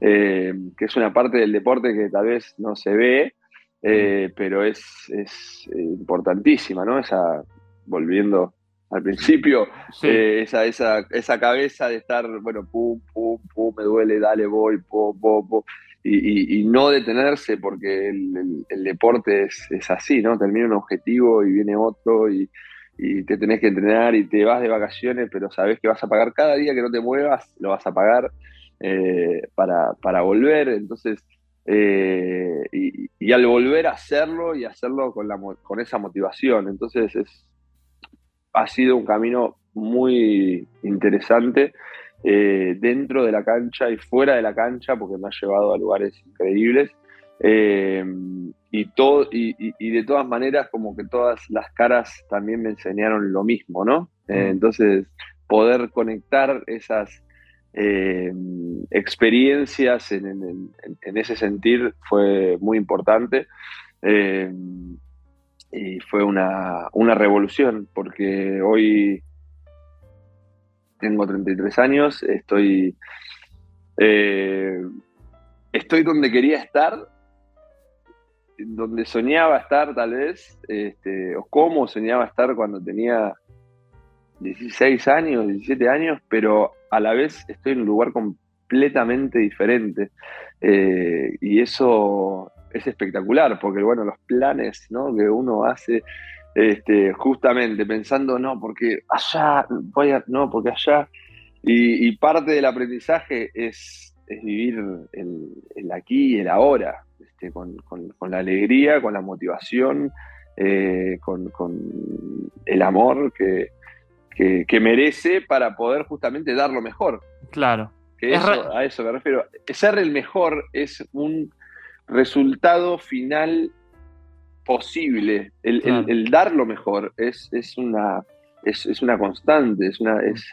eh, que es una parte del deporte que tal vez no se ve, eh, pero es, es importantísima, ¿no? Esa, volviendo al principio, Sí. eh, esa, esa, esa cabeza de estar, bueno, pum, pum, pum, me duele, dale, voy, pum, pum, pum, y, y- y no detenerse porque el, el- el deporte es, es así, ¿no? Termina un objetivo y viene otro y, y te tenés que entrenar y te vas de vacaciones, pero sabés que vas a pagar cada día que no te muevas, lo vas a pagar eh, para, para volver, entonces... eh, y, y al volver a hacerlo y hacerlo con, la, con esa motivación. Entonces es, ha sido un camino muy interesante eh, dentro de la cancha y fuera de la cancha, porque me ha llevado a lugares increíbles. Eh, y, todo, y, y- y de todas maneras, como que todas las caras también me enseñaron lo mismo, ¿no? Eh, entonces, poder conectar esas experiencias en, en- en- en ese sentir fue muy importante. Y fue una, una revolución, porque hoy tengo 33 años, estoy, eh, estoy donde quería estar, donde soñaba estar tal vez, este, o cómo soñaba estar cuando tenía 16 años, 17 años, pero a la vez estoy en un lugar completamente diferente. Eh, y eso es espectacular, porque bueno, los planes ¿no? que uno hace este, justamente pensando, no, porque allá, voy a, no, porque allá, y, y parte del aprendizaje es, es vivir el, el aquí y el ahora, este, con, con- con la alegría, con la motivación, eh, con, con el amor que, que, que merece para poder justamente dar lo mejor. Claro. Que Es eso- a eso me refiero. Ser el mejor es un resultado final posible. El, el- Claro. el dar lo mejor es, es, una, es, es una constante, es una es,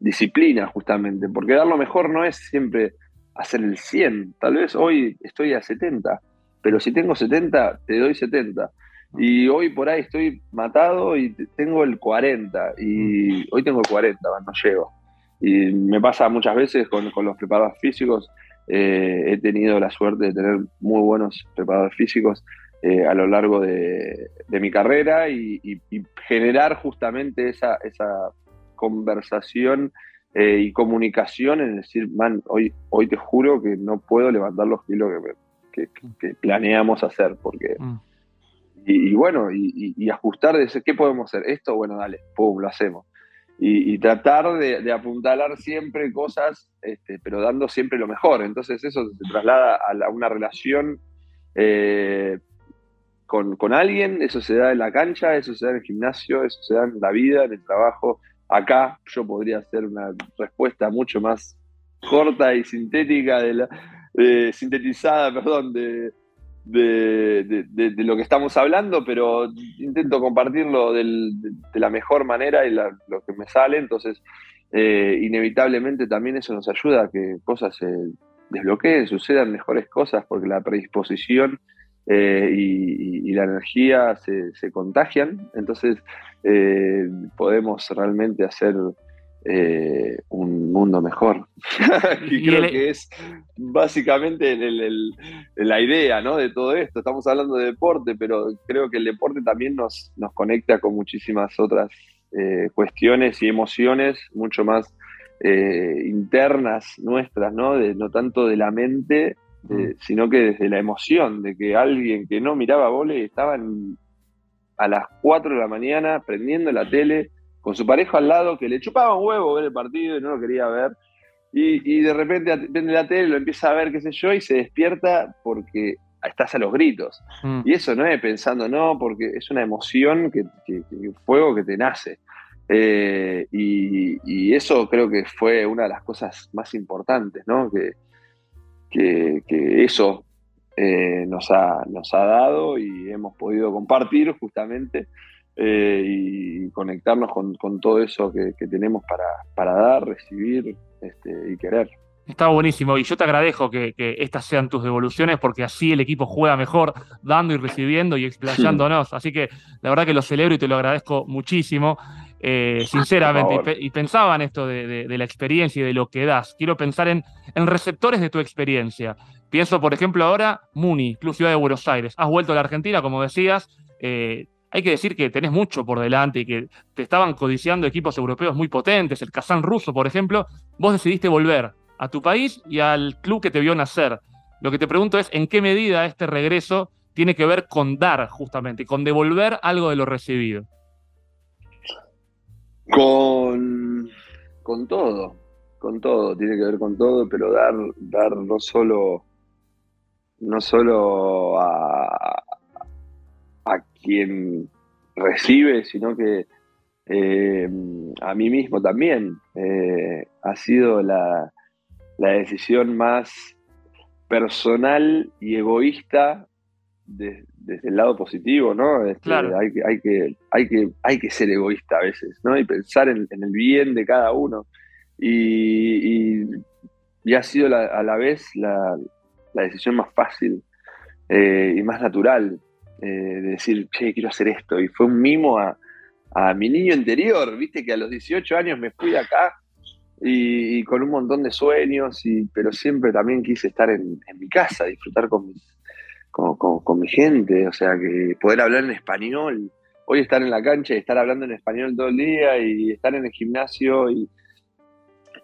disciplina justamente, porque dar lo mejor no es siempre hacer el 100. Tal vez hoy estoy a 70, pero si tengo 70, te doy 70. Y hoy por ahí estoy matado y te- tengo el 40. Y hoy tengo el 40, no llego. Y me pasa muchas veces con, con los preparadores físicos. Eh, he tenido la suerte de tener muy buenos preparadores físicos eh, a lo largo de, de mi carrera y, y- y generar justamente esa, esa conversación eh, y comunicación en decir, man, hoy, hoy te juro que no puedo levantar los kilos que, que planeamos hacer porque Mm. y, bueno, y, ajustar de qué podemos hacer. Esto, bueno, dale, pum, lo hacemos. Y, tratar de, apuntalar siempre cosas, este, pero dando siempre lo mejor. Entonces eso se traslada a, una relación eh, con, con, alguien, eso se da en la cancha, eso se da en el gimnasio, eso se da en la vida, en el trabajo. Acá yo podría hacer una respuesta mucho más corta y sintética de la, sintetizada, *laughs* perdón, de, de, lo que estamos hablando, pero intento compartirlo de la mejor manera y lo que me sale, entonces eh, inevitablemente también eso nos ayuda a que cosas se desbloqueen, sucedan mejores cosas, porque la predisposición eh, y, la energía se, contagian, entonces eh, podemos realmente hacer eh, un mundo mejor. *laughs* y, creo que es básicamente la idea ¿no? de todo esto. Estamos hablando de deporte, pero creo que el deporte también nos, nos conecta con muchísimas otras eh, cuestiones y emociones mucho más eh, internas nuestras, ¿no? De, no tanto de la mente, mm. sino que desde la emoción, de que alguien que no miraba vole estaba a las 4 de la mañana prendiendo la tele con su pareja al lado que le chupaba un huevo ver el partido y no lo quería ver. Y, de repente vende la tele, lo empieza a ver, qué sé yo, y se despierta porque estás a los gritos. Mm. Y eso no es pensando, no, porque es una emoción, que, fuego que te nace. Eh, y, eso creo que fue una de las cosas más importantes, ¿no? Que, que, eso eh, nos, ha, nos ha dado y hemos podido compartir justamente eh, y conectarnos con, todo eso que, tenemos para, dar, recibir este, y querer. Está buenísimo y yo te agradezco que, estas sean tus devoluciones porque así el equipo juega mejor dando y recibiendo y explayándonos. Así que la verdad que lo celebro y te lo agradezco muchísimo. Eh, sinceramente, y, pensaba en esto de, la experiencia y de lo que das. Quiero pensar en, en receptores de tu experiencia. Pienso, por ejemplo, ahora Muni, Club Ciudad de Buenos Aires. Has vuelto a la Argentina, como decías. Eh, hay que decir que tenés mucho por delante y que te estaban codiciando equipos europeos muy potentes, el Kazán ruso, por ejemplo, vos decidiste volver a tu país y al club que te vio nacer. Lo que te pregunto es en qué medida este regreso tiene que ver con dar, justamente, con devolver algo de lo recibido. Con, con todo, con todo, tiene que ver con todo, pero dar, dar no solo, no solo a, quien recibe, sino que eh, a mí mismo también. Eh, ha sido la, decisión más personal y egoísta desde el lado positivo, ¿no? Este, hay, que, hay, que, hay, que, hay que ser egoísta a veces, ¿no? Y pensar en, el bien de cada uno. Y, ha sido a la vez la, decisión más fácil eh, y más natural. Eh, de decir, che, quiero hacer esto. Y fue un mimo a, mi niño interior, viste que a los 18 años me fui de acá y, con un montón de sueños, y, pero siempre también quise estar en, mi casa, disfrutar con, con, mi gente, o sea, que poder hablar en español. Hoy estar en la cancha y estar hablando en español todo el día y estar en el gimnasio y,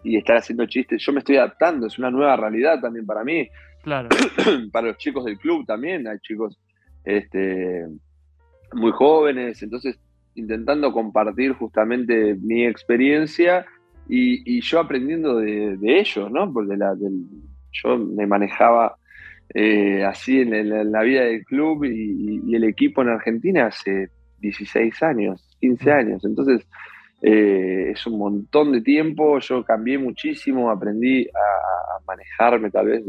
y estar haciendo chistes. Yo me estoy adaptando, es una nueva realidad también para mí. Claro. *coughs* para los chicos del club también, hay chicos este, muy jóvenes, entonces intentando compartir justamente mi experiencia y, yo aprendiendo de, ellos, ¿no? Porque la, yo me manejaba eh, así en, la vida del club y, el equipo en Argentina hace 16 años, 15 años, entonces eh, es un montón de tiempo, yo cambié muchísimo, aprendí a, manejarme tal vez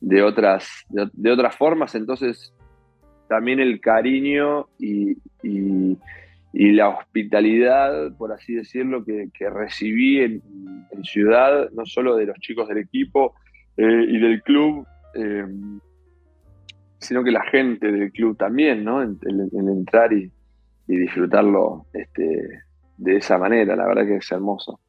de, otras, de otras formas, entonces también el cariño y, la hospitalidad, por así decirlo, que, recibí en, Ciudad, no solo de los chicos del equipo eh, y del club, eh, sino que la gente del club también, ¿no? En, entrar y, disfrutarlo este, de esa manera, la verdad que es hermoso.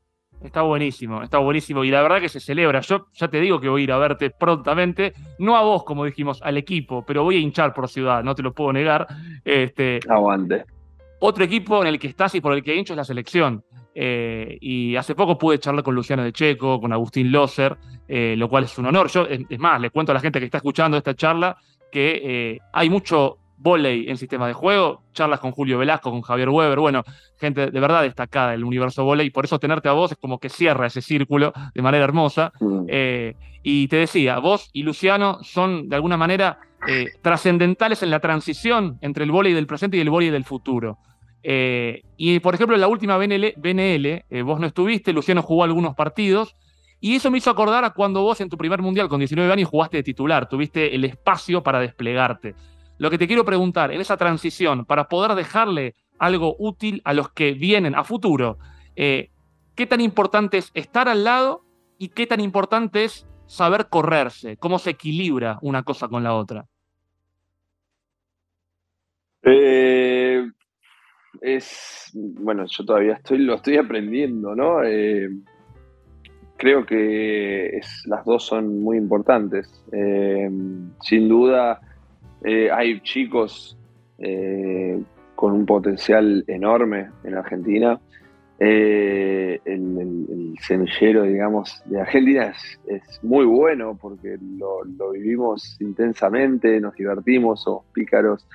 Está buenísimo, está buenísimo. Y la verdad que se celebra. Yo ya te digo que voy a ir a verte prontamente. No a vos, como dijimos, al equipo, pero voy a hinchar por ciudad, no te lo puedo negar. Este, Aguante. Otro equipo en el que estás y por el que hincho es la selección. Eh, y hace poco pude charlar con Luciano de Checo, con Agustín Loser, eh, lo cual es un honor. Yo, es más, le cuento a la gente que está escuchando esta charla que eh, hay mucho volei en sistemas de juego, charlas con Julio Velasco, con Javier Weber, bueno, gente de verdad destacada del universo volei, por eso tenerte a vos es como que cierra ese círculo de manera hermosa. Mm. Eh, y te decía, vos y Luciano son de alguna manera eh, trascendentales en la transición entre el volei del presente y el volei del futuro. Eh, y por ejemplo, en la última BNL, BNL vos no estuviste, Luciano jugó algunos partidos, y eso me hizo acordar a cuando vos en tu primer mundial con 19 años jugaste de titular, tuviste el espacio para desplegarte. Lo que te quiero preguntar, en esa transición, para poder dejarle algo útil a los que vienen a futuro, eh, ¿qué tan importante es estar al lado y qué tan importante es saber correrse? ¿Cómo se equilibra una cosa con la otra? Eh, es, bueno, yo todavía estoy, lo estoy aprendiendo, ¿no? Eh, creo que las dos son muy importantes. sin duda, eh, hay chicos eh, con un potencial enorme en Argentina. Eh, el, semillero, digamos, de Argentina es, muy bueno porque lo, vivimos intensamente, nos divertimos, somos pícaros.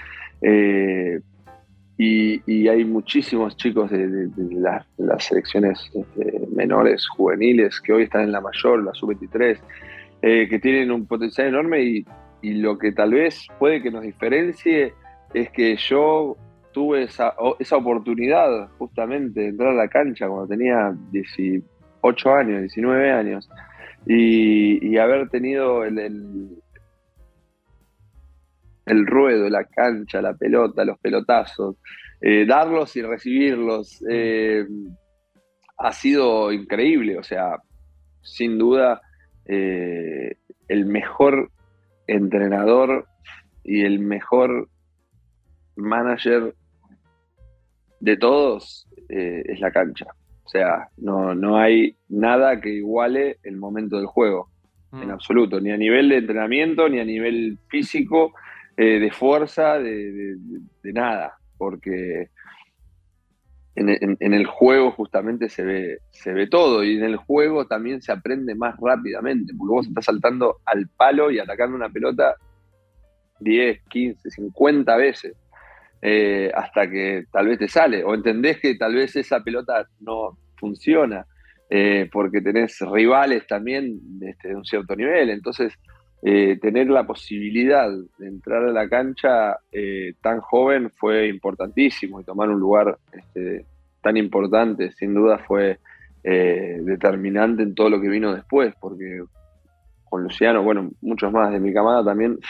Y, hay muchísimos chicos de, las selecciones este, menores, juveniles, que hoy están en la mayor, la sub-23, que tienen un potencial enorme y, y lo que tal vez puede que nos diferencie es que yo tuve esa, esa oportunidad justamente de entrar a la cancha cuando tenía 18 años, 19 años, y, haber tenido el, el, ruedo, la cancha, la pelota, los pelotazos, eh, darlos y recibirlos, eh, ha sido increíble, o sea, sin duda eh, el mejor entrenador y el mejor manager de todos eh, es la cancha. O sea, no, no, hay nada que iguale el momento del juego, mm. en absoluto, ni a nivel de entrenamiento, ni a nivel físico, eh, de fuerza, de, nada, porque en, el juego justamente se ve, se ve todo y en el juego también se aprende más rápidamente, porque vos estás saltando al palo y atacando una pelota 10, 15, 50 veces eh, hasta que tal vez te sale o entendés que tal vez esa pelota no funciona eh, porque tenés rivales también este, de un cierto nivel, entonces eh, tener la posibilidad de entrar a la cancha eh, tan joven fue importantísimo y tomar un lugar este, tan importante, sin duda fue eh, determinante en todo lo que vino después, porque con Luciano, bueno, muchos más de mi camada también,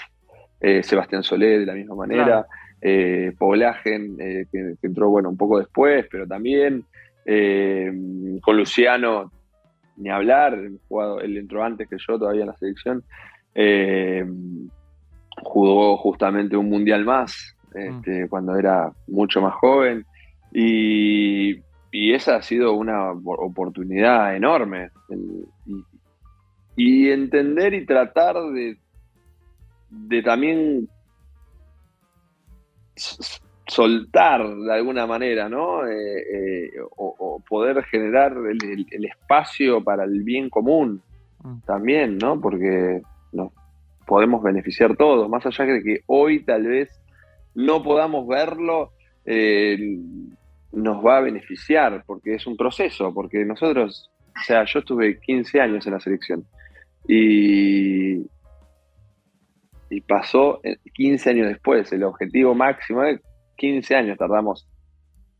Sebastián Solé de la misma manera, Poblagen, que, entró, bueno, un poco después, pero también con Luciano, ni hablar, él entró antes que yo todavía en la selección. Eh, jugó justamente un mundial más este, mm. cuando era mucho más joven y, esa ha sido una oportunidad enorme. y, entender y tratar de, de también soltar de alguna manera, ¿no? Eh, eh, o, poder generar el, el, espacio para el bien común mm. también, ¿no? Porque nos podemos beneficiar todos, más allá de que hoy tal vez no podamos verlo, eh, nos va a beneficiar, porque es un proceso, porque nosotros, o sea, yo estuve 15 años en la selección y, y pasó 15 años después, el objetivo máximo de 15 años tardamos,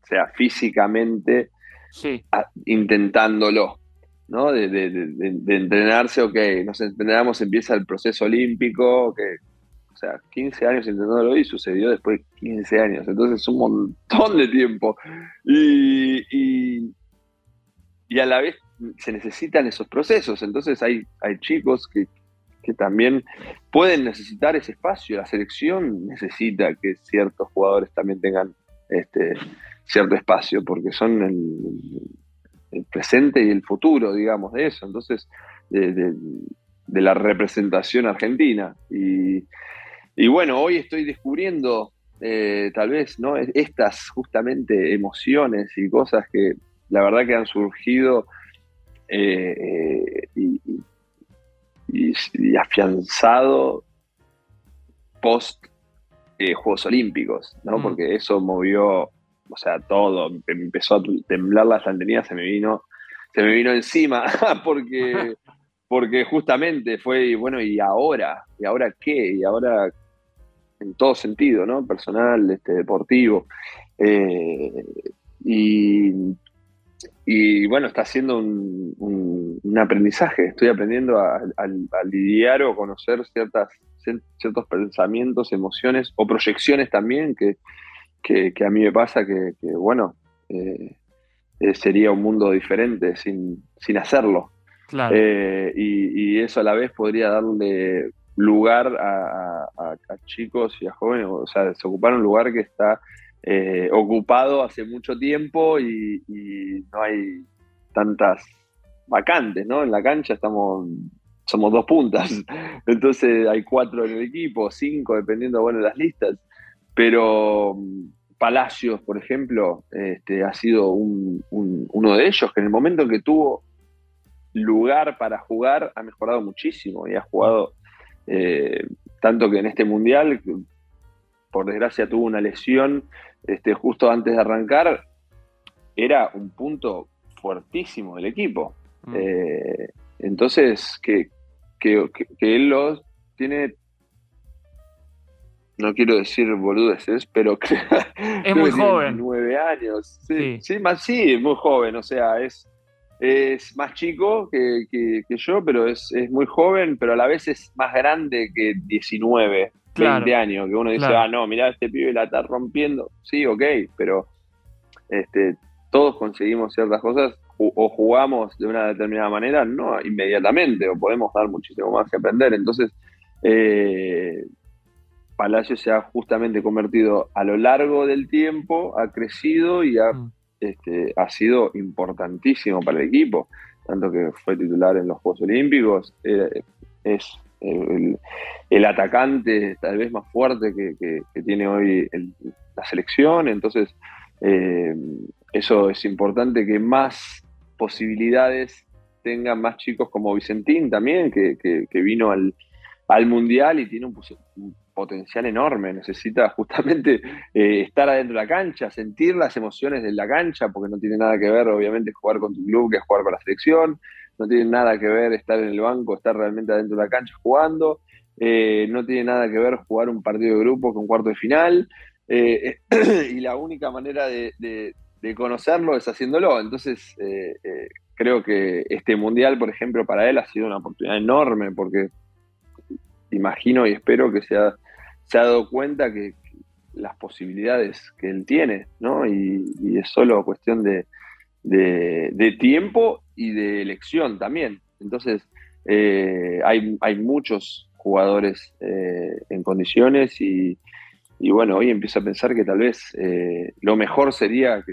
o sea, físicamente intentándolo. ¿No? De, entrenarse, ok, nos entrenamos, empieza el proceso olímpico, que, o sea, 15 años intentándolo y sucedió después de 15 años, entonces un montón de tiempo. Y, y, a la vez se necesitan esos procesos, entonces hay, hay chicos que, que también pueden necesitar ese espacio, la selección necesita que ciertos jugadores también tengan este cierto espacio, porque son el, el presente y el futuro, digamos, de eso, entonces, de, la representación argentina. Y, bueno, hoy estoy descubriendo eh, tal vez ¿no? estas justamente emociones y cosas que la verdad que han surgido eh, y, y, afianzado post eh, Juegos Olímpicos, ¿no? Mm. Porque eso movió, o sea, todo, empezó a temblar la estantería, se me vino, se me vino encima, *laughs* porque, porque justamente fue, bueno, ¿y ahora? ¿Y ahora qué? ¿Y ahora en todo sentido, ¿no? Personal, este, deportivo. Eh, y, y, bueno, está haciendo un, un, aprendizaje. Estoy aprendiendo a, a, a lidiar o conocer ciertas, ciertos pensamientos, emociones o proyecciones también que, que, que a mí me pasa que, que bueno, eh, eh, sería un mundo diferente sin, sin hacerlo. Claro. Eh, y, y, eso a la vez podría darle lugar a, a, a, chicos y a jóvenes, o sea, se ocupar un lugar que está eh, ocupado hace mucho tiempo y, y, no hay tantas vacantes, ¿no? En la cancha estamos, somos dos puntas, *laughs* entonces hay cuatro en el equipo, cinco, dependiendo, bueno, de las listas, pero Palacios, por ejemplo, este, ha sido un, un, uno de ellos que en el momento en que tuvo lugar para jugar ha mejorado muchísimo y ha jugado eh, tanto que en este mundial, por desgracia, tuvo una lesión este, justo antes de arrancar, era un punto fuertísimo del equipo. Mm. Eh, entonces, que, que, que, él lo tiene, no quiero decir boludeces, pero *laughs* creo, es muy joven. Nueve años. Sí, sí. sí, más, sí, muy joven, o sea, es es más chico que, que, que yo, pero es, es, muy joven, pero a la vez es más grande que 19, claro, 20 años, que uno dice, claro. ah, no, mirá, este pibe la está rompiendo. Sí, ok, pero este, todos conseguimos ciertas cosas o jugamos de una determinada manera, no inmediatamente, o podemos dar muchísimo más que aprender. Entonces, eh, Palacio se ha justamente convertido a lo largo del tiempo, ha crecido y ha... Mm. este, ha sido importantísimo para el equipo, tanto que fue titular en los Juegos Olímpicos, eh, es el, el, atacante tal vez más fuerte que, que, que tiene hoy el, la selección, entonces eh, eso es importante que más posibilidades tengan más chicos como Vicentín también, que, que vino al, al Mundial y tiene un, un potencial enorme, necesita justamente eh, estar adentro de la cancha, sentir las emociones de la cancha, porque no tiene nada que ver, obviamente, jugar con tu club que jugar con la selección, no tiene nada que ver estar en el banco, estar realmente adentro de la cancha jugando, eh, no tiene nada que ver jugar un partido de grupo con cuarto de final, eh, *clears throat* y la única manera de, conocerlo es haciéndolo. Entonces, creo que este mundial, por ejemplo, para él ha sido una oportunidad enorme, porque imagino y espero que sea se ha dado cuenta que, las posibilidades que él tiene, ¿no? Y, es solo cuestión de, tiempo y de elección también. Entonces, eh, hay, hay, muchos jugadores eh, en condiciones y, bueno, hoy empiezo a pensar que tal vez eh, lo mejor sería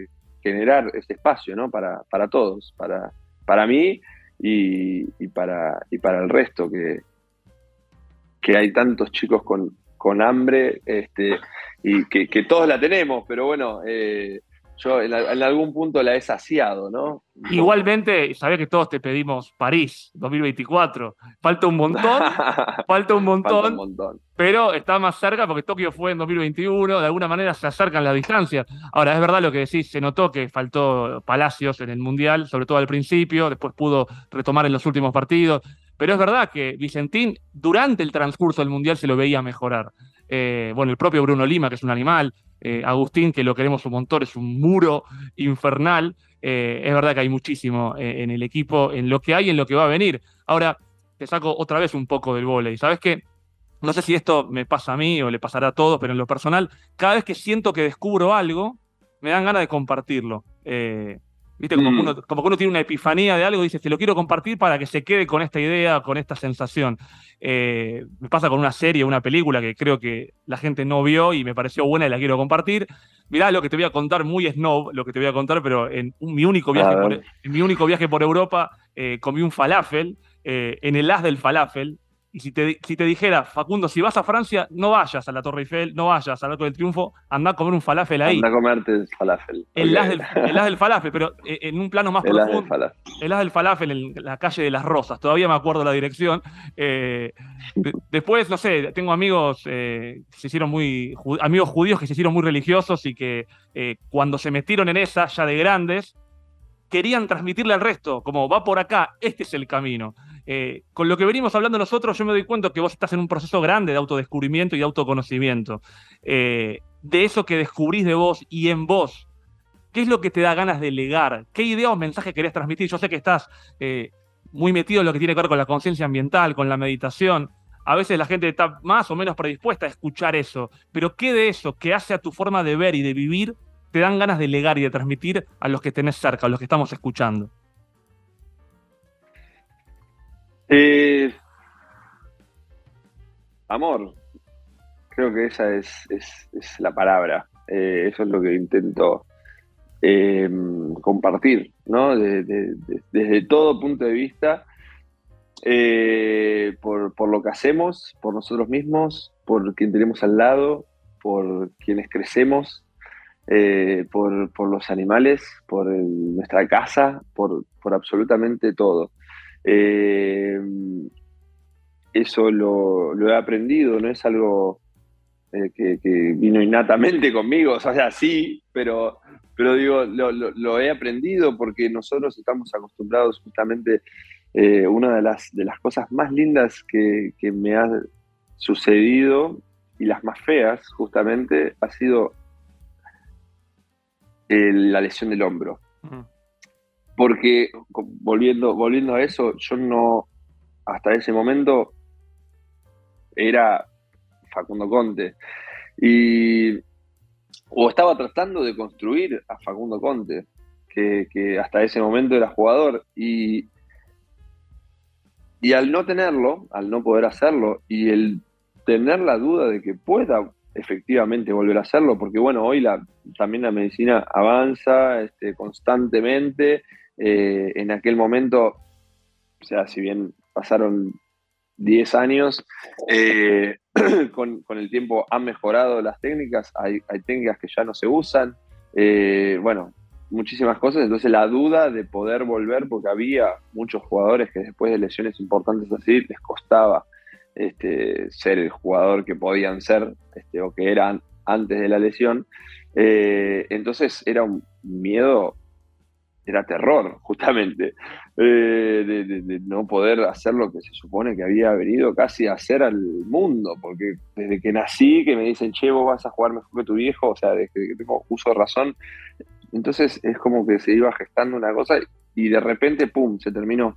generar este espacio, ¿no? Para, para todos, para, para mí y, y, para, y para el resto, que, que hay tantos chicos con, con hambre, este, y que, que, todos la tenemos, pero bueno, eh, yo en, en, algún punto la he saciado, ¿no? Igualmente, sabés que todos te pedimos París 2024. Falta un montón, *laughs* falta un montón, falta un montón, pero está más cerca porque Tokio fue en 2021, de alguna manera se acercan las distancias. Ahora, es verdad lo que decís, se notó que faltó Palacios en el Mundial, sobre todo al principio, después pudo retomar en los últimos partidos. Pero es verdad que Vicentín, durante el transcurso del Mundial, se lo veía mejorar. Eh, bueno, el propio Bruno Lima, que es un animal, eh, Agustín, que lo queremos un montón, es un muro infernal. Eh, es verdad que hay muchísimo en el equipo, en lo que hay y en lo que va a venir. Ahora, te saco otra vez un poco del volei. ¿Sabes qué? No sé si esto me pasa a mí o le pasará a todos, pero en lo personal, cada vez que siento que descubro algo, me dan ganas de compartirlo. ¿Viste? Como, mm. que uno, como, que uno, tiene una epifanía de algo y dice, te lo quiero compartir para que se quede con esta idea, con esta sensación. Eh, me pasa con una serie, una película que creo que la gente no vio y me pareció buena y la quiero compartir. Mirá lo que te voy a contar, muy snob lo que te voy a contar, pero en un, mi, único viaje por, en mi único viaje por Europa eh, comí un falafel, eh, en el as del falafel, Y si te, si te dijera, Facundo, si vas a Francia, no vayas a la Torre Eiffel, no vayas al Arco del Triunfo, anda a comer un falafel ahí. Anda a comerte el falafel. El, Ok. as del, el as del falafel, pero eh, en un plano más El as del profundo. falafel. El as del falafel en la calle de las Rosas, todavía me acuerdo la dirección. Eh, de- después, no sé, tengo amigos eh, que se hicieron muy ju- amigos judíos que se hicieron muy religiosos y que eh, cuando se metieron en esa, ya de grandes, querían transmitirle al resto, como va por acá, este es el camino. Eh, con lo que venimos hablando nosotros, yo me doy cuenta que vos estás en un proceso grande de autodescubrimiento y de autoconocimiento. Eh, de eso que descubrís de vos y en vos, ¿qué es lo que te da ganas de legar? ¿Qué idea o mensaje querés transmitir? Yo sé que estás eh, muy metido en lo que tiene que ver con la conciencia ambiental, con la meditación. A veces la gente está más o menos predispuesta a escuchar eso, pero ¿qué de eso que hace a tu forma de ver y de vivir te dan ganas de legar y de transmitir a los que tenés cerca, a los que estamos escuchando? Eh, amor, creo que esa es, es- la palabra. Eh, eso es lo que intento eh, compartir, ¿no? De- de- de- desde todo punto de vista, por, por lo que hacemos, por nosotros mismos, por quien tenemos al lado, por quienes crecemos, por, por los animales, por nuestra casa, por, por absolutamente todo. Eh, eso lo, he aprendido, no es algo eh, que, vino innatamente conmigo, o sea, sí, pero, pero digo, lo, he aprendido porque nosotros estamos acostumbrados justamente, eh, una de las, de las cosas más lindas que, que me ha sucedido y las más feas justamente ha sido eh, la lesión del hombro porque volviendo, volviendo a eso, yo no, hasta ese momento, era Facundo Conte. Y, o estaba tratando de construir a Facundo Conte, que, que hasta ese momento era jugador. Y, y al no tenerlo, al no poder hacerlo, y el tener la duda de que pueda efectivamente volver a hacerlo, porque bueno, hoy la, también la medicina avanza este, constantemente, eh, en aquel momento, o sea, si bien pasaron 10 años, eh, *clears throat* con, el tiempo han mejorado las técnicas, hay, técnicas que ya no se usan, eh, bueno, muchísimas cosas, entonces la duda de poder volver, porque había muchos jugadores que después de lesiones importantes así les costaba este, ser el jugador que podían ser este, o que eran antes de la lesión, entonces era un miedo era terror, justamente, eh, de, no poder hacer lo que se supone que había venido casi a hacer al mundo, porque desde que nací, que me dicen, che, vos vas a jugar mejor que tu viejo, o sea, desde que tengo uso razón, entonces es como que se iba gestando una cosa y de repente, ¡pum!, se terminó.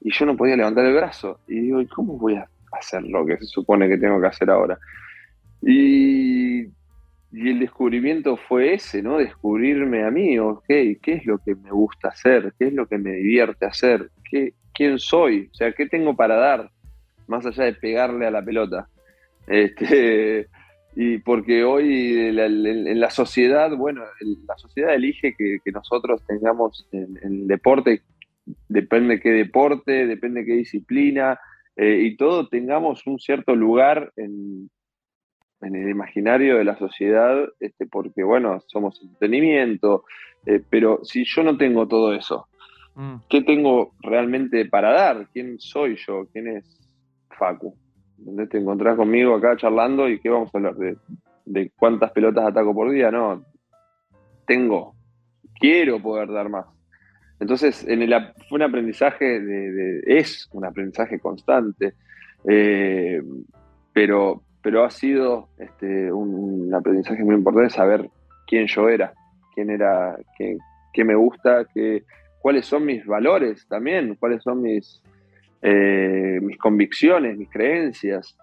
Y yo no podía levantar el brazo. Y digo, ¿y cómo voy a hacer lo que se supone que tengo que hacer ahora? Y y el descubrimiento fue ese, ¿no? Descubrirme a mí, ok, ¿qué es lo que me gusta hacer? ¿Qué es lo que me divierte hacer? ¿Qué, ¿Quién soy? O sea, ¿qué tengo para dar? Más allá de pegarle a la pelota. Este, *laughs* y porque hoy en la, sociedad, bueno, la sociedad elige que, que nosotros tengamos en, en, deporte, depende qué deporte, depende qué disciplina, eh, y todo tengamos un cierto lugar en, en el imaginario de la sociedad, este, porque bueno, somos entretenimiento, eh, pero si yo no tengo todo eso, mm. ¿qué tengo realmente para dar? ¿Quién soy yo? ¿Quién es Facu? ¿Dónde te encontrás conmigo acá charlando y qué vamos a hablar? ¿De, de cuántas pelotas ataco por día? No, tengo, quiero poder dar más. Entonces, en el, fue un aprendizaje, de, de, es un aprendizaje constante, eh, pero, pero ha sido este, un, aprendizaje muy importante saber quién yo era, quién era, qué, qué me gusta, qué, cuáles son mis valores también, cuáles son mis, eh, mis convicciones, mis creencias.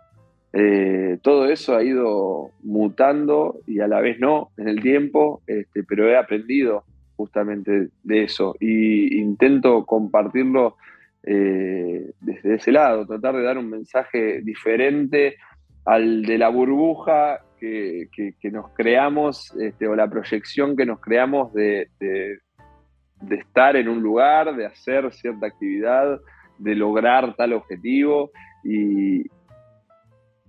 Eh, todo eso ha ido mutando y a la vez no en el tiempo, este, pero he aprendido justamente de eso y intento compartirlo eh, desde ese lado, tratar de dar un mensaje diferente al de la burbuja que, que, nos creamos este, o la proyección que nos creamos de, estar en un lugar, de hacer cierta actividad, de lograr tal objetivo y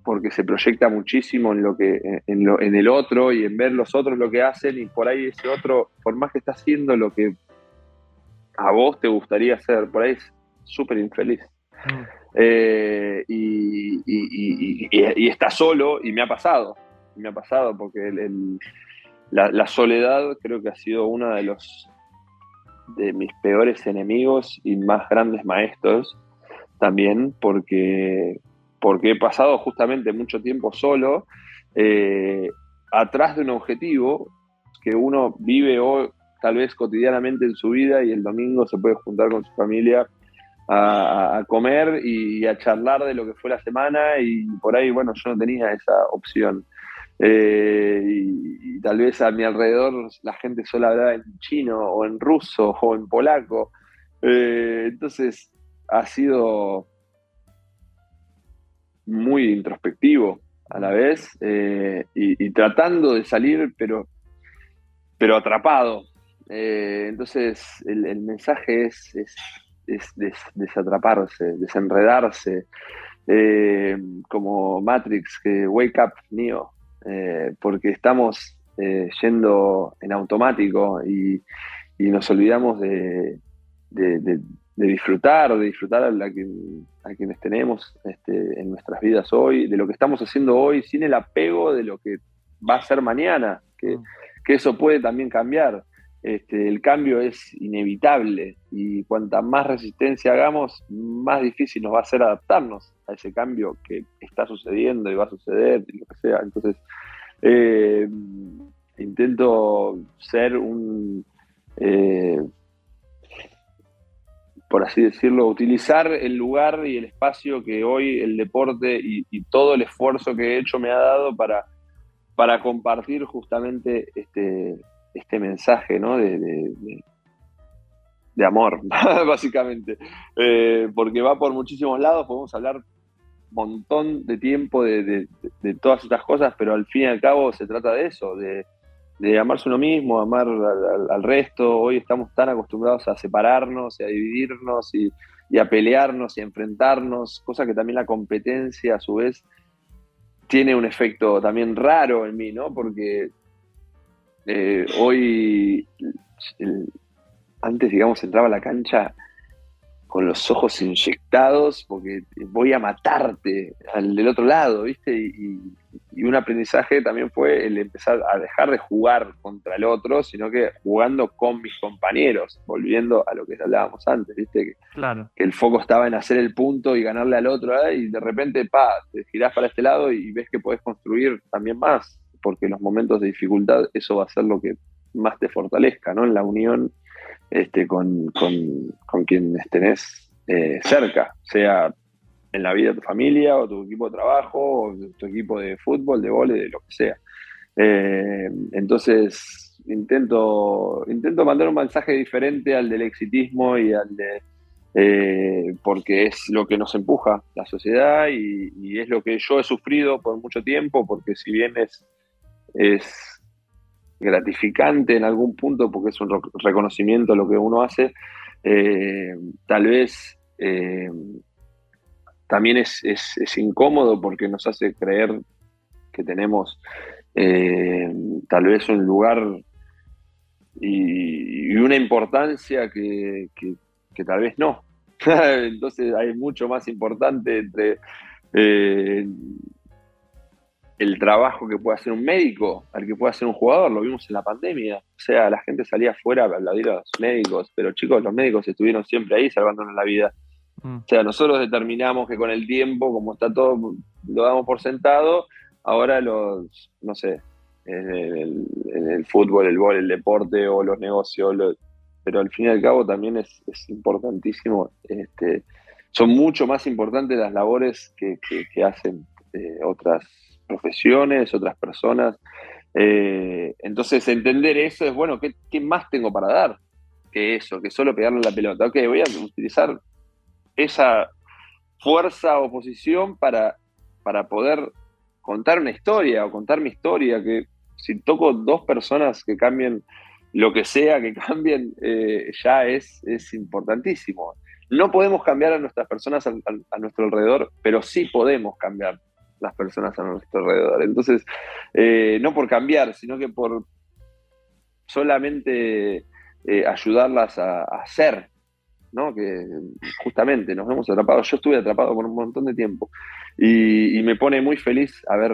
porque se proyecta muchísimo en lo que en, lo, en el otro y en ver los otros lo que hacen y por ahí ese otro, por más que está haciendo lo que a vos te gustaría hacer, por ahí es súper infeliz. Mm. Eh, y, está solo y me ha pasado, me ha pasado porque la, soledad creo que ha sido uno de los de mis peores enemigos y más grandes maestros también porque, porque he pasado justamente mucho tiempo solo eh, atrás de un objetivo que uno vive hoy, tal vez cotidianamente en su vida y el domingo se puede juntar con su familia a, comer y a charlar de lo que fue la semana y por ahí, bueno, yo no tenía esa opción. Eh, y, tal vez a mi alrededor la gente solo hablaba en chino o en ruso o en polaco. Eh, entonces ha sido muy introspectivo a la vez eh, y, tratando de salir, pero, pero atrapado. entonces el, mensaje es es desatraparse, desenredarse, eh, como Matrix, que wake up, Neo, eh, porque estamos eh, yendo en automático y, nos olvidamos de, disfrutar, de disfrutar a, la a quienes tenemos este, en nuestras vidas hoy, de lo que estamos haciendo hoy, sin el apego de lo que va a ser mañana, que, mm. que eso puede también cambiar. Este, el cambio es inevitable y cuanta más resistencia hagamos, más difícil nos va a ser adaptarnos a ese cambio que está sucediendo y va a suceder y lo que sea. Entonces, eh, intento ser un, eh, por así decirlo, utilizar el lugar y el espacio que hoy el deporte y, y todo el esfuerzo que he hecho me ha dado para, para compartir justamente este este mensaje ¿no? de, de, amor, *laughs* básicamente. Eh, porque va por muchísimos lados, podemos hablar un montón de tiempo de, todas estas cosas, pero al fin y al cabo se trata de eso, de, amarse uno mismo, amar al, resto. Hoy estamos tan acostumbrados a separarnos y a dividirnos y, y a pelearnos y a enfrentarnos, cosa que también la competencia a su vez tiene un efecto también raro en mí, ¿no? Porque eh, hoy, antes, digamos, entraba a la cancha con los ojos inyectados porque voy a matarte al del otro lado, ¿viste? Y, un aprendizaje también fue el empezar a dejar de jugar contra el otro, sino que jugando con mis compañeros, volviendo a lo que hablábamos antes, ¿viste? Que, claro. que el foco estaba en hacer el punto y ganarle al otro, ¿eh? y de repente, pa, te girás para este lado y ves que podés construir también más porque los momentos de dificultad eso va a ser lo que más te fortalezca, ¿no? En la unión este, con, quienes tenés eh, cerca, sea en la vida de tu familia o tu equipo de trabajo o tu equipo de fútbol, de vole, de lo que sea. Eh, entonces, intento, intento mandar un mensaje diferente al del exitismo y al de... Eh, porque es lo que nos empuja la sociedad y, y, es lo que yo he sufrido por mucho tiempo, porque si bien es es gratificante en algún punto porque es un reconocimiento a lo que uno hace, eh, tal vez eh, también es, incómodo porque nos hace creer que tenemos eh, tal vez un lugar y, una importancia que, tal vez no. *laughs* Entonces hay mucho más importante entre el trabajo que puede hacer un médico al que puede hacer un jugador, lo vimos en la pandemia. O sea, la gente salía afuera a aplaudir a los médicos, pero chicos, los médicos estuvieron siempre ahí salvándonos la vida. Mm. O sea, nosotros determinamos que con el tiempo, como está todo, lo damos por sentado, ahora los, no sé, en el, fútbol, el gol, el deporte o los negocios, pero al fin y al cabo también es, importantísimo, este, son mucho más importantes las labores que, hacen eh, otras profesiones, otras personas. Eh, entonces, entender eso es, bueno, ¿qué, más tengo para dar que eso? Que solo pegarle la pelota. Ok, voy a utilizar esa fuerza o posición para, para poder contar una historia o contar mi historia, que si toco dos personas que cambien lo que sea que *laughs* cambien, eh, ya es, es importantísimo. no podemos cambiar a nuestras personas a, nuestro alrededor, pero sí podemos cambiar las personas a nuestro alrededor. Entonces, eh, no por cambiar, sino que por solamente eh, ayudarlas a, ser, ¿no? Que justamente nos hemos atrapado. Yo estuve atrapado por un montón de tiempo y, me pone muy feliz haber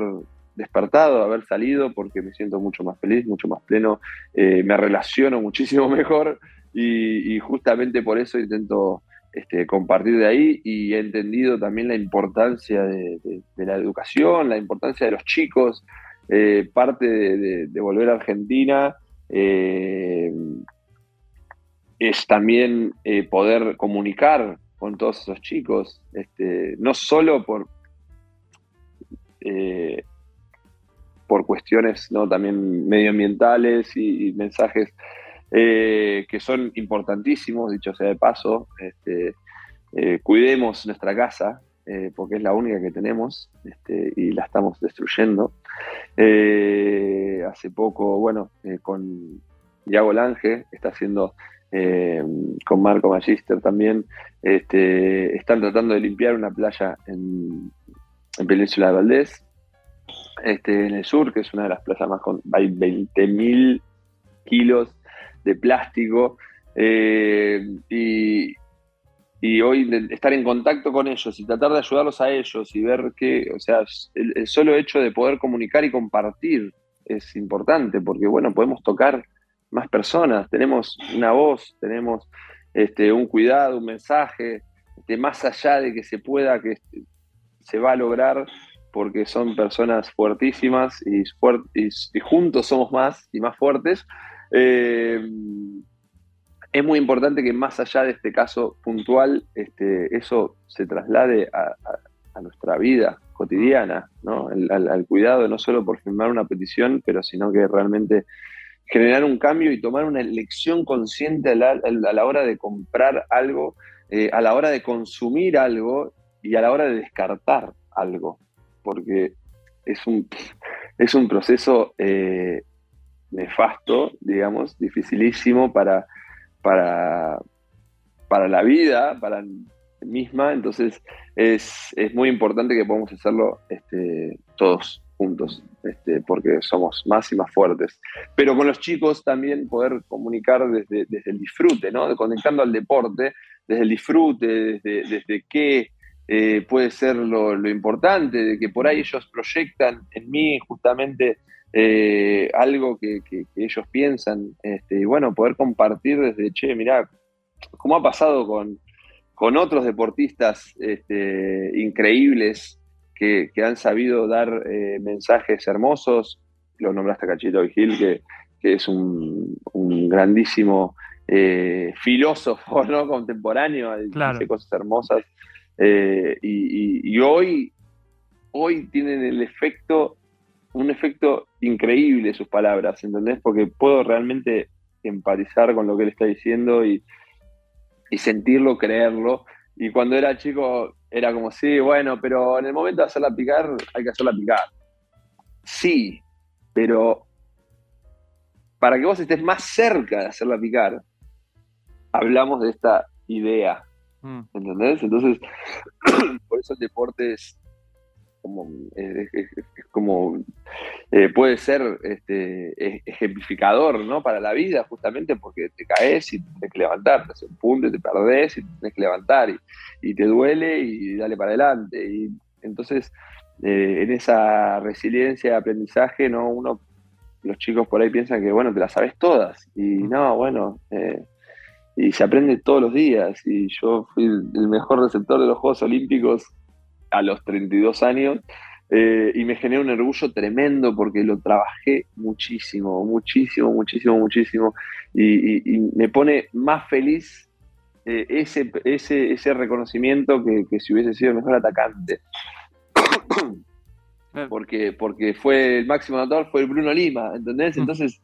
despertado, haber salido, porque me siento mucho más feliz, mucho más pleno, eh, me relaciono muchísimo *laughs* mejor y, justamente por eso intento este, compartir de ahí y he entendido también la importancia de, la educación, la importancia de los chicos, eh, parte de, volver a Argentina. Eh, es también poder comunicar con todos esos chicos, este, no solo por, eh, por cuestiones ¿no? también medioambientales y, mensajes eh, que son importantísimos, dicho sea de paso. Este, eh, cuidemos nuestra casa, porque es la única que tenemos este, y la estamos destruyendo. hace poco, bueno, con Iago Lange está haciendo con Marco Magister también, este, están tratando de limpiar una playa en, en Península de Valdés, este, en el sur, que es una de las plazas más con. hay 20.000 kilos de plástico. Eh, y, hoy estar en contacto con ellos y tratar de ayudarlos a ellos y ver que, o sea, el, solo hecho de poder comunicar y compartir es importante, porque bueno, podemos tocar más personas, tenemos una voz, tenemos este, un cuidado, un mensaje, este, más allá de que se pueda, que se va a lograr porque son personas fuertísimas y, y, juntos somos más y más fuertes. Eh, es muy importante que más allá de este caso puntual, este, eso se traslade a, nuestra vida cotidiana, ¿no? al, cuidado, no solo por firmar una petición, pero sino que realmente generar un cambio y tomar una elección consciente a la, hora de comprar algo, eh, a la hora de consumir algo y a la hora de descartar algo, porque es un, es un proceso eh, nefasto, digamos, dificilísimo para, para, para la vida, para misma, entonces es, muy importante que podamos hacerlo este, todos juntos, este, porque somos más y más fuertes. Pero con los chicos también poder comunicar desde, desde el disfrute, ¿no? Conectando al deporte, desde el disfrute, desde, desde qué eh, puede ser lo, importante, de que por ahí ellos proyectan en mí justamente eh, algo que, ellos piensan, este, y bueno, poder compartir desde, che, mirá, como ha pasado con, con otros deportistas este, increíbles que, han sabido dar eh, mensajes hermosos, lo nombraste Cachito Vigil, que, que es un, grandísimo filósofo *laughs* ¿no? contemporáneo, dice cosas hermosas. Eh, y, hoy, hoy tienen el efecto, un efecto increíble sus palabras, ¿entendés? Porque puedo realmente empatizar con lo que él está diciendo y, sentirlo, creerlo. Y cuando era chico era como, sí, bueno, pero en el momento de hacerla picar, hay que hacerla picar. Sí, pero para que vos estés más cerca de hacerla picar, hablamos de esta idea Mm. ¿Entendés? Entonces, *clears throat* por eso el deporte es como, como eh, puede ser este, ejemplificador ¿no? para la vida, justamente porque te caes y tienes que levantarte, te haces un punto y te perdés y te tienes que levantar y, te duele y dale para adelante. Y entonces, eh, en esa resiliencia de aprendizaje, ¿no? uno, los chicos por ahí piensan que, bueno, te las sabes todas. Y mm. no, bueno, eh, y se aprende todos los días. Y yo fui el mejor receptor de los Juegos Olímpicos a los 32 años eh, y me generó un orgullo tremendo porque lo trabajé muchísimo, muchísimo, muchísimo, muchísimo. Y, me pone más feliz eh, ese, ese, ese, reconocimiento que, si hubiese sido el mejor atacante. porque, porque fue el máximo anotador, fue el Bruno Lima, ¿entendés? Mm. Entonces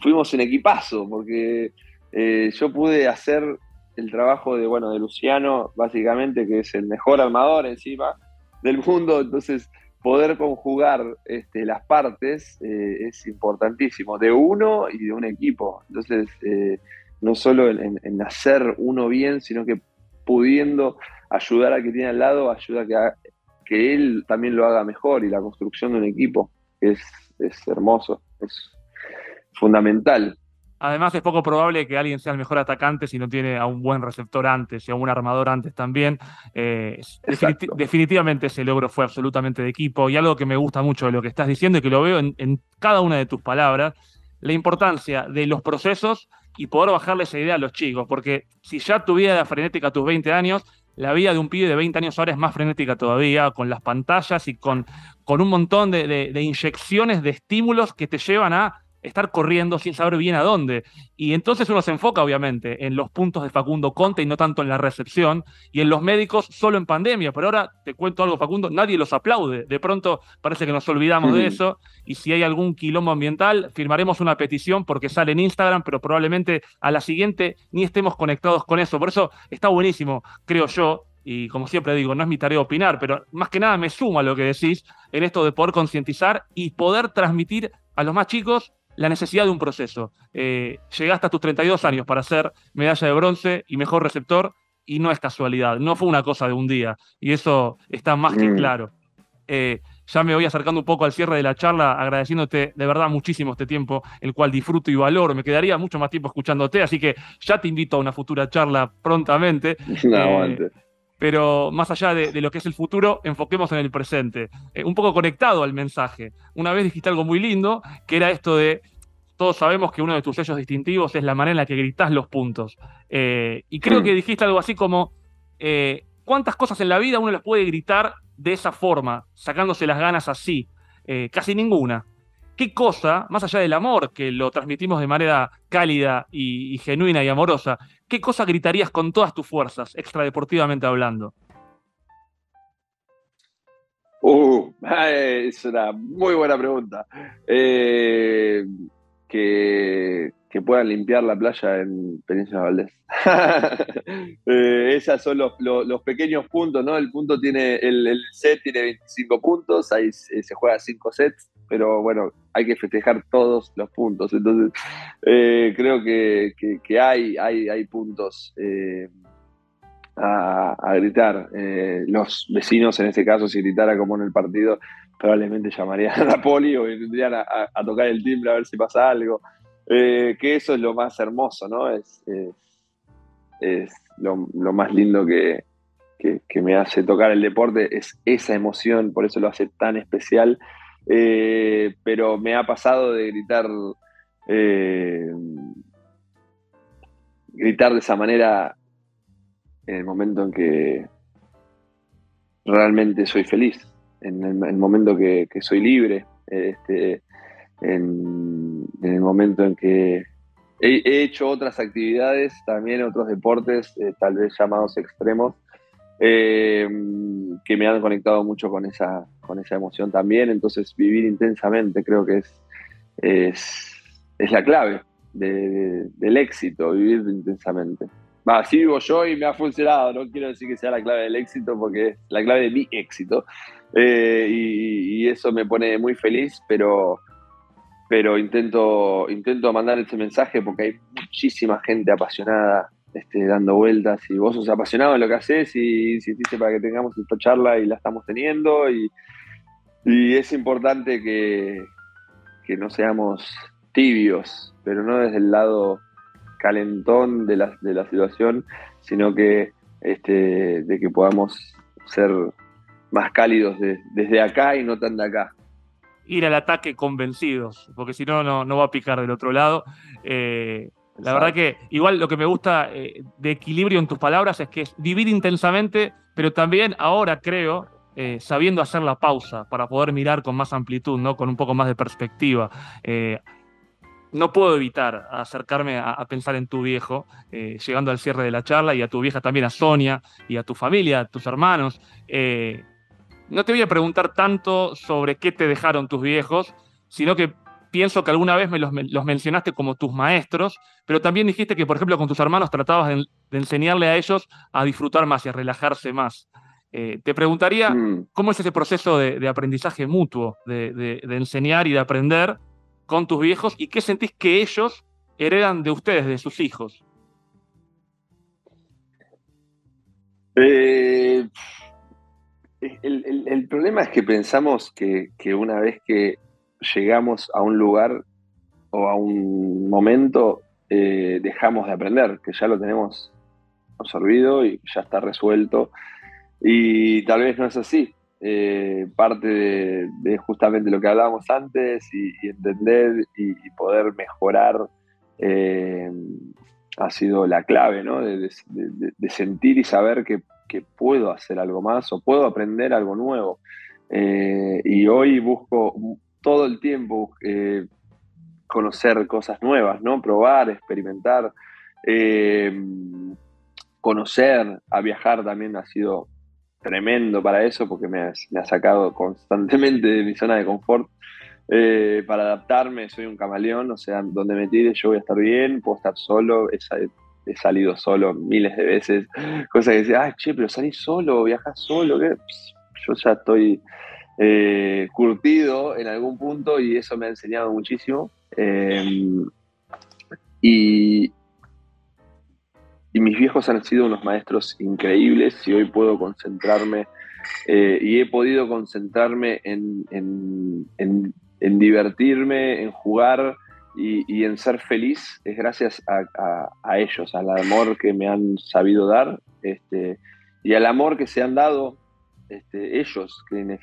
fuimos en equipazo, porque eh, yo pude hacer el trabajo de, bueno, de Luciano, básicamente, que es el mejor armador encima del mundo, entonces poder conjugar este, las partes eh, es importantísimo, de uno y de un equipo. Entonces, eh, no solo en, hacer uno bien, sino que pudiendo ayudar a que tiene al lado, ayuda a que, que él también lo haga mejor y la construcción de un equipo es, es hermoso, es fundamental. Además, es poco probable que alguien sea el mejor atacante si no tiene a un buen receptor antes y a un armador antes también. Eh, definitivamente ese logro fue absolutamente de equipo. Y algo que me gusta mucho de lo que estás diciendo y que lo veo en, en cada una de tus palabras, la importancia de los procesos y poder bajarle esa idea a los chicos, porque si ya tu vida era frenética a tus 20 años, la vida de un pibe de 20 años ahora es más frenética todavía, con las pantallas y con, con un montón de, de, inyecciones de estímulos que te llevan a estar corriendo sin saber bien a dónde. Y entonces uno se enfoca, obviamente, en los puntos de Facundo Conte y no tanto en la recepción, y en los médicos solo en pandemia. Pero ahora te cuento algo, Facundo, nadie los aplaude. De pronto parece que nos olvidamos de eso, y si hay algún quilombo ambiental, firmaremos una petición porque sale en Instagram, pero probablemente a la siguiente ni estemos conectados con eso. Por eso está buenísimo, creo yo, y como siempre digo, no es mi tarea opinar, pero más que nada me sumo a lo que decís en esto de poder concientizar y poder transmitir a los más chicos la necesidad de un proceso. Eh, llegaste a tus 32 años para ser medalla de bronce y mejor receptor, y no es casualidad, no fue una cosa de un día, y eso está más que mm. claro. Eh, ya me voy acercando un poco al cierre de la charla, agradeciéndote de verdad muchísimo este tiempo, el cual disfruto y valoro. Me quedaría mucho más tiempo escuchándote, así que ya te invito a una futura charla prontamente. *laughs* Eh, pero más allá de, lo que es el futuro, enfoquemos en el presente. Eh, un poco conectado al mensaje. Una vez dijiste algo muy lindo, que era esto de, todos sabemos que uno de tus sellos distintivos es la manera en la que gritás los puntos. Eh, y creo que dijiste algo así como, eh, ¿cuántas cosas en la vida uno las puede gritar de esa forma, sacándose las ganas así? casi ninguna. ¿Qué cosa, más allá del amor, que lo transmitimos de manera cálida y genuina y amorosa, ¿qué cosa gritarías con todas tus fuerzas, extradeportivamente hablando? Uh, *laughs* es una muy buena pregunta. Eh, que, puedan limpiar la playa en Península Valdés. *laughs* eh, esos son los, pequeños puntos, ¿no? El punto tiene, el, set tiene 25 puntos, ahí se juega 5 sets pero bueno, hay que festejar todos los puntos. Entonces, eh, creo que, hay, hay, hay puntos eh, a, gritar. Eh, los vecinos, en este caso, si gritara como en el partido, probablemente llamarían a la poli o vendrían a, tocar el timbre a ver si pasa algo. Que eso es lo más hermoso, ¿no? Es, es, lo, más lindo que, que me hace tocar el deporte, es esa emoción, por eso lo hace tan especial eh, pero me ha pasado de gritar, eh, gritar de esa manera en el momento en que realmente soy feliz, en el, momento que, soy libre, este, en, el momento en que he, hecho otras actividades, también otros deportes, eh, tal vez llamados extremos, eh, que me han conectado mucho con esa, con esa emoción también. Entonces, vivir intensamente creo que es, es, la clave del éxito, vivir intensamente. Así vivo yo y me ha funcionado. No quiero decir que sea la clave del éxito porque es la clave de mi éxito. Eh, y, eso me pone muy feliz, pero, pero intento, intento mandar ese mensaje porque hay muchísima gente apasionada este, dando vueltas y vos sos apasionado en lo que haces y insististe para que tengamos esta charla y la estamos teniendo y, es importante que, no seamos tibios, pero no desde el lado calentón de la, de la situación, sino que este, de que podamos ser más cálidos desde acá y no tan de acá. Ir al ataque convencidos, porque si no, no va a picar del otro lado. Eh, la verdad que igual lo que me gusta eh, de equilibrio en tus palabras es que es vivir intensamente, pero también ahora creo, eh, sabiendo hacer la pausa para poder mirar con más amplitud, ¿no? con un poco más de perspectiva. Eh, no puedo evitar acercarme a, pensar en tu viejo, llegando al cierre de la charla, y a tu vieja también, a Sonia, y a tu familia, a tus hermanos. No te voy a preguntar tanto sobre qué te dejaron tus viejos, sino que pienso que alguna vez me los, mencionaste como tus maestros, pero también dijiste que, por ejemplo, con tus hermanos tratabas de, enseñarle a ellos a disfrutar más y a relajarse más. Eh, te preguntaría, mm. ¿cómo es ese proceso de, aprendizaje mutuo, de, enseñar y de aprender con tus viejos? ¿Y qué sentís que ellos heredan de ustedes, de sus hijos? Eh, el, problema es que pensamos que, una vez que llegamos a un lugar o a un momento, eh, dejamos de aprender, que ya lo tenemos absorbido y ya está resuelto. Y tal vez no es así. Eh, parte de, justamente lo que hablábamos antes y, entender y, poder mejorar eh, ha sido la clave, ¿no? De, sentir y saber que, puedo hacer algo más o puedo aprender algo nuevo. Eh, y hoy busco todo el tiempo conocer cosas nuevas, ¿no? Probar, experimentar, conocer, a viajar también ha sido tremendo para eso porque me ha, sacado constantemente de mi zona de confort. Eh, para adaptarme, soy un camaleón, o sea, donde me tire yo voy a estar bien, puedo estar solo, he, salido solo miles de veces, cosas que decía, ah, che, pero salís solo, viajas solo, yo ya estoy eh, curtido en algún punto y eso me ha enseñado muchísimo. Eh, y, mis viejos han sido unos maestros increíbles y hoy puedo concentrarme eh, y he podido concentrarme en, divertirme, en jugar y, en ser feliz es gracias a, ellos, al amor que me han sabido dar este, y al amor que se han dado este, ellos, que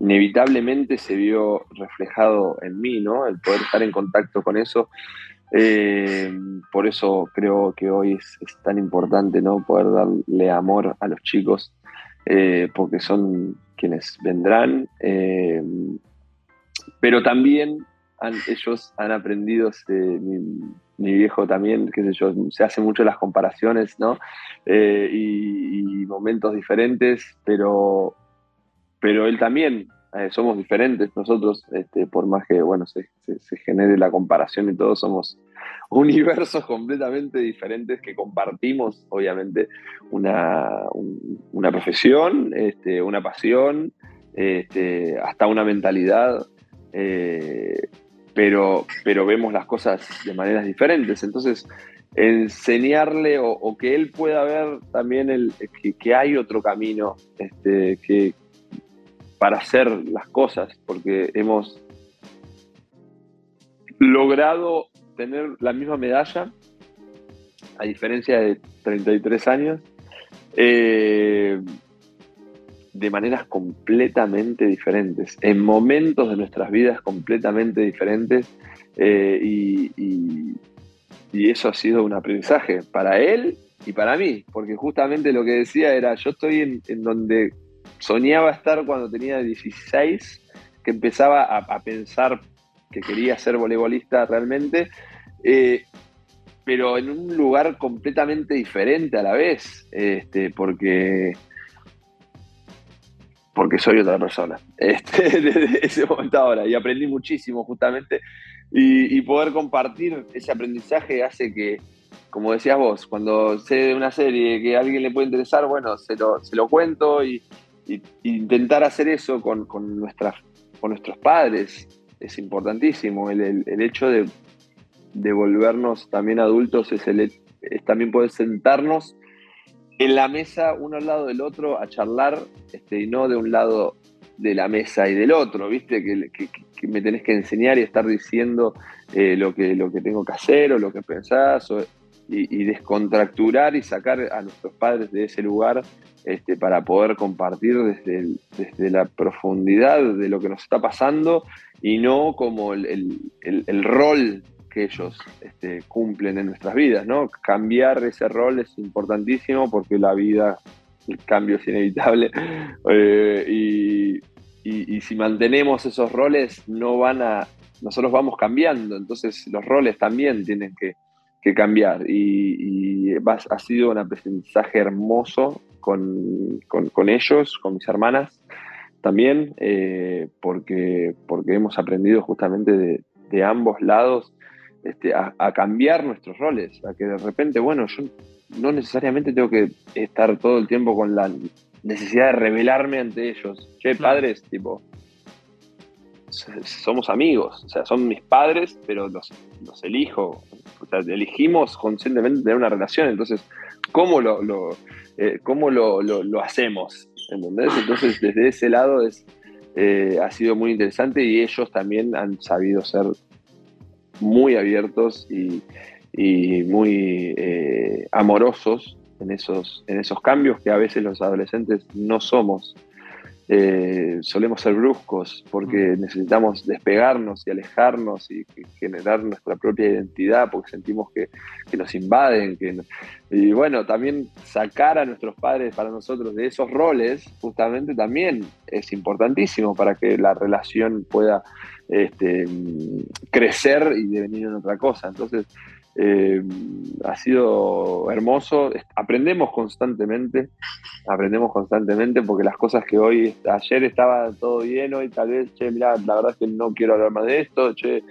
inevitablemente se vio reflejado en mí, ¿no? El poder estar en contacto con eso eh, por eso creo que hoy es, tan importante ¿no? poder darle amor a los chicos, eh, porque son quienes vendrán, eh, pero también ellos han aprendido, mi, viejo también, qué sé yo, se hacen mucho las comparaciones ¿no? y, momentos diferentes, pero, pero él también eh, somos diferentes nosotros, este, por más que bueno se, genere la comparación y todo, somos *laughs* universos completamente diferentes que compartimos, obviamente, una, una profesión, este, una pasión, este, hasta una mentalidad, eh, pero, pero vemos las cosas de maneras diferentes. Entonces, enseñarle o, que él pueda ver también el, que, hay otro camino, este, que, para hacer las cosas, porque hemos logrado tener la misma medalla, a diferencia de 33 años, eh, de maneras completamente diferentes, en momentos de nuestras vidas completamente diferentes, eh, y, eso ha sido un aprendizaje para él y para mí, porque justamente lo que decía era, yo estoy en donde soñaba estar cuando tenía 16, que empezaba a, pensar que quería ser voleibolista realmente, eh, pero en un lugar completamente diferente a la vez, este, porque, porque soy otra persona, *laughs* este, *laughs* desde ese momento ahora, y aprendí muchísimo justamente, y, poder compartir ese aprendizaje hace que, como decías vos, cuando sé de una serie que a alguien le puede interesar, bueno, se lo, se lo cuento y, intentar hacer eso con, con, nuestras, con nuestros padres es importantísimo. El, hecho de, de, volvernos también adultos es, el, es también poder sentarnos en la mesa uno al lado del otro a charlar este, y no de un lado de la mesa y del otro, ¿viste? Que, me tenés que enseñar y estar diciendo eh, lo, que, lo que tengo que hacer o lo que pensás y, descontracturar y sacar a nuestros padres de ese lugar este, para poder compartir desde, desde la profundidad de lo que nos está pasando y no como el, rol que ellos este, cumplen en nuestras vidas, ¿no? Cambiar ese rol es importantísimo porque la vida, el cambio es inevitable. *laughs* Eh, y, si mantenemos esos roles no van a, nosotros vamos cambiando, entonces los roles también tienen que, cambiar. Y, ha sido un aprendizaje hermoso con, ellos, con mis hermanas también, eh, porque, porque hemos aprendido justamente de, ambos lados este, a, cambiar nuestros roles, a que de repente, bueno, yo no necesariamente tengo que estar todo el tiempo con la necesidad de revelarme ante ellos. Che, padres, tipo, somos amigos, o sea, son mis padres, pero los, los elijo, o sea, elegimos conscientemente tener una relación, entonces cómo lo, lo, eh, cómo lo, lo, hacemos, ¿entendés? Entonces, desde ese lado es, eh, ha sido muy interesante y ellos también han sabido ser muy abiertos y, y muy eh, amorosos en esos, en esos cambios que a veces los adolescentes no somos. Eh, solemos ser bruscos porque mm. necesitamos despegarnos y alejarnos y, generar nuestra propia identidad porque sentimos que, nos invaden. Que y bueno, también sacar a nuestros padres para nosotros de esos roles justamente también es importantísimo para que la relación pueda este, crecer y devenir en otra cosa. Entonces, eh, ha sido hermoso, aprendemos constantemente, aprendemos constantemente porque las cosas que hoy, ayer estaba todo bien, hoy tal vez, che, mira, la verdad es que no quiero hablar más de esto, che,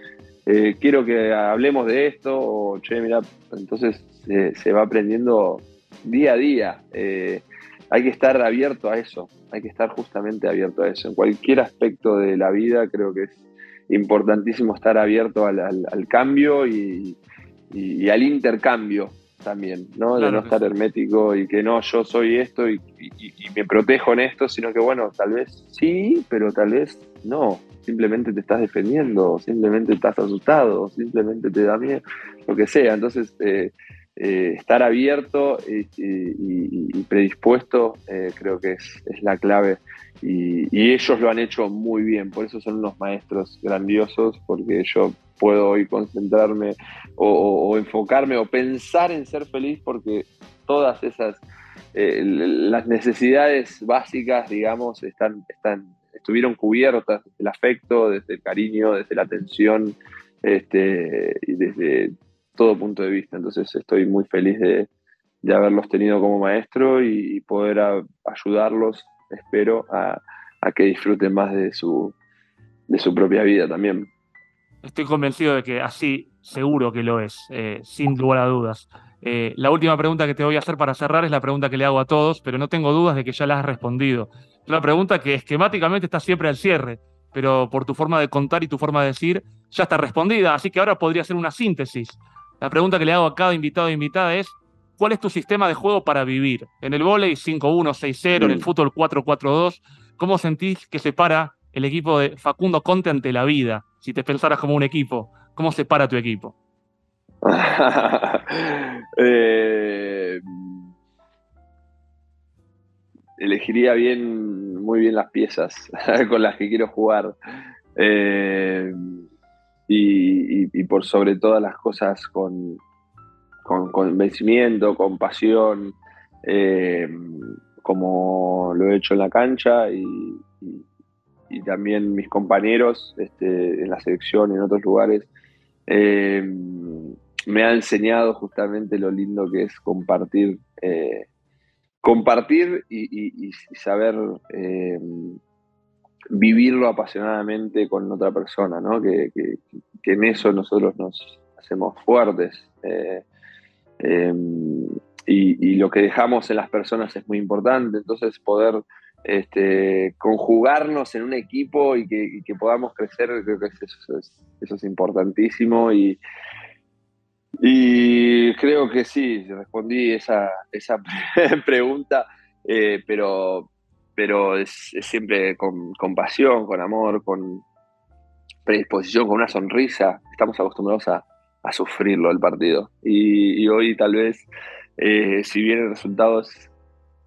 eh, quiero que hablemos de esto, o che, mira, entonces se va aprendiendo día a día. Eh, hay que estar abierto a eso, hay que estar justamente abierto a eso. En cualquier aspecto de la vida creo que es importantísimo estar abierto al cambio y, y, al intercambio también, ¿no? de no estar hermético y que no, yo soy esto y, me protejo en esto, sino que bueno, tal vez sí, pero tal vez no. Simplemente te estás defendiendo, simplemente estás asustado, simplemente te da miedo, lo que sea. Entonces, eh, eh, estar abierto y, predispuesto eh, creo que es, es la clave. Y, ellos lo han hecho muy bien, por eso son unos maestros grandiosos, porque yo puedo hoy concentrarme o, enfocarme o pensar en ser feliz porque todas esas, eh, las necesidades básicas, digamos, están, están, estuvieron cubiertas desde el afecto, desde el cariño, desde la atención este, y desde todo punto de vista. Entonces estoy muy feliz de, haberlos tenido como maestro y, poder ayudarlos, espero, a, que disfruten más de su, de su propia vida también. Estoy convencido de que así seguro que lo es, eh, sin lugar a dudas. Eh, la última pregunta que te voy a hacer para cerrar es la pregunta que le hago a todos, pero no tengo dudas de que ya la has respondido. Es una pregunta que esquemáticamente está siempre al cierre, pero por tu forma de contar y tu forma de decir, ya está respondida, así que ahora podría ser una síntesis. La pregunta que le hago a cada invitado e invitada es, ¿cuál es tu sistema de juego para vivir? En el volei 5-1, 6-0, en el mm. fútbol 4-4-2, ¿cómo sentís que se para el equipo de Facundo Conte ante la vida? Si te pensaras como un equipo, ¿cómo se para tu equipo? *laughs* Eh, elegiría bien, muy bien las piezas *laughs* con las que quiero jugar. Eh, y, por sobre todas las cosas con, con convencimiento, con pasión, eh, como lo he hecho en la cancha y, también mis compañeros este, en la selección y en otros lugares, eh, me ha enseñado justamente lo lindo que es compartir, eh, compartir y, saber vivirlo apasionadamente con otra persona, ¿no? que, en eso nosotros nos hacemos fuertes. Y, lo que dejamos en las personas es muy importante, entonces poder este, conjugarnos en un equipo y que, podamos crecer, creo que eso es, importantísimo y, y creo que sí, respondí esa, esa *laughs* pregunta, eh, pero, pero es, siempre con, pasión, con amor, con predisposición, con una sonrisa. Estamos acostumbrados a, sufrirlo el partido. Y, hoy tal vez, eh, si bien el resultado es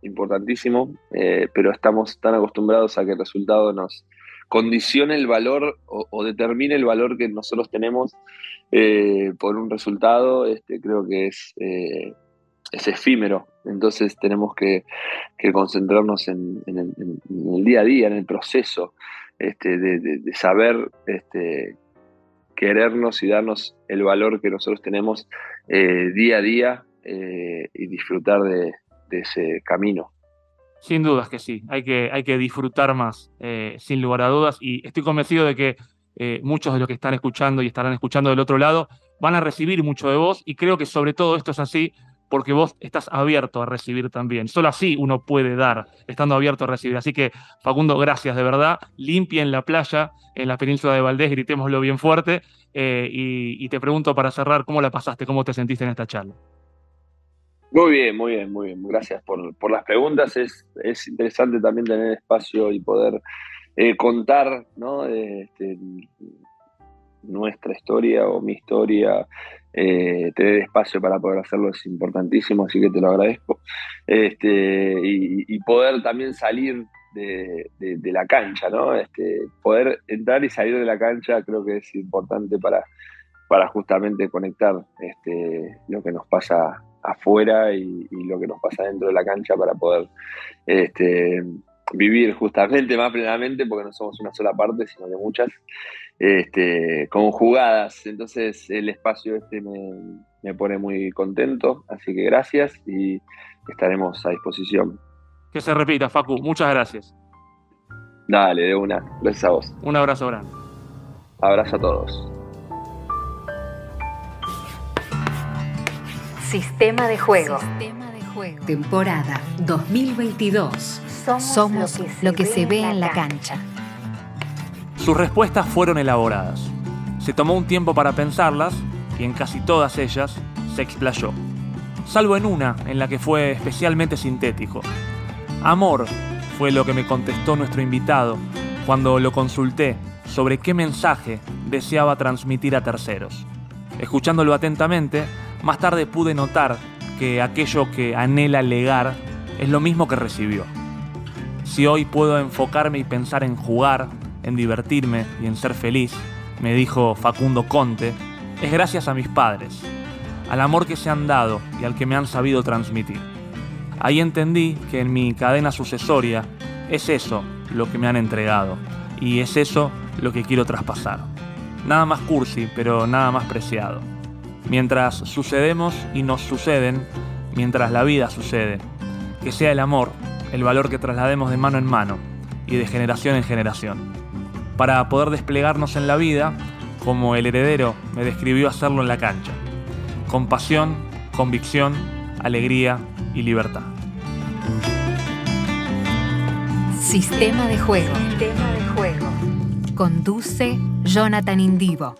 importantísimo, eh, pero estamos tan acostumbrados a que el resultado nos condicione el valor o, determine el valor que nosotros tenemos eh, por un resultado, este, creo que es, es efímero. Entonces tenemos que, concentrarnos en, el, día a día, en el proceso este, de, saber este, querernos y darnos el valor que nosotros tenemos día a día y disfrutar de, ese camino. Sin dudas que sí, hay que, hay que disfrutar más, eh, sin lugar a dudas, y estoy convencido de que eh, muchos de los que están escuchando y estarán escuchando del otro lado van a recibir mucho de vos, y creo que sobre todo esto es así porque vos estás abierto a recibir también. Solo así uno puede dar, estando abierto a recibir. Así que, Facundo, gracias de verdad. Limpien la playa en la península de Valdés, gritémoslo bien fuerte. Eh, y te pregunto para cerrar, ¿cómo la pasaste? ¿Cómo te sentiste en esta charla? Muy bien, muy bien, muy bien. Gracias por, por las preguntas. Es, es, interesante también tener espacio y poder eh, contar ¿no? este, nuestra historia o mi historia. Eh, tener espacio para poder hacerlo es importantísimo, así que te lo agradezco. Este, y, poder también salir de, la cancha, ¿no? Este, poder entrar y salir de la cancha creo que es importante para, para justamente conectar este, lo que nos pasa afuera y, lo que nos pasa dentro de la cancha para poder vivir justamente más plenamente, porque no somos una sola parte, sino de muchas, este, conjugadas. Entonces el espacio este me, me pone muy contento, así que gracias y estaremos a disposición. Que se repita, Facu, muchas gracias. Dale, de una, gracias a vos. Un abrazo grande. Abrazo a todos. Sistema de juego. Temporada 2022. Somos, lo que se, ve, en la cancha. Sus respuestas fueron elaboradas. Se tomó un tiempo para pensarlas y en casi todas ellas se explayó. Salvo en una, en la que fue especialmente sintético. Amor fue lo que me contestó nuestro invitado cuando lo consulté sobre qué mensaje deseaba transmitir a terceros. Escuchándolo atentamente, más tarde pude notar que aquello que anhela legar es lo mismo que recibió. Si hoy puedo enfocarme y pensar en jugar, en divertirme y en ser feliz, me dijo Facundo Conte, es gracias a mis padres, al amor que se han dado y al que me han sabido transmitir. Ahí entendí que en mi cadena sucesoria es eso lo que me han entregado y es eso lo que quiero traspasar. Nada más cursi, pero nada más preciado mientras sucedemos y nos suceden, mientras la vida sucede. Que sea el amor el valor que traslademos de mano en mano y de generación en generación. Para poder desplegarnos en la vida, como el heredero me describió hacerlo en la cancha. Con pasión, convicción, alegría y libertad. Sistema de juego. Sistema de juego. Conduce Jonathan Indivo.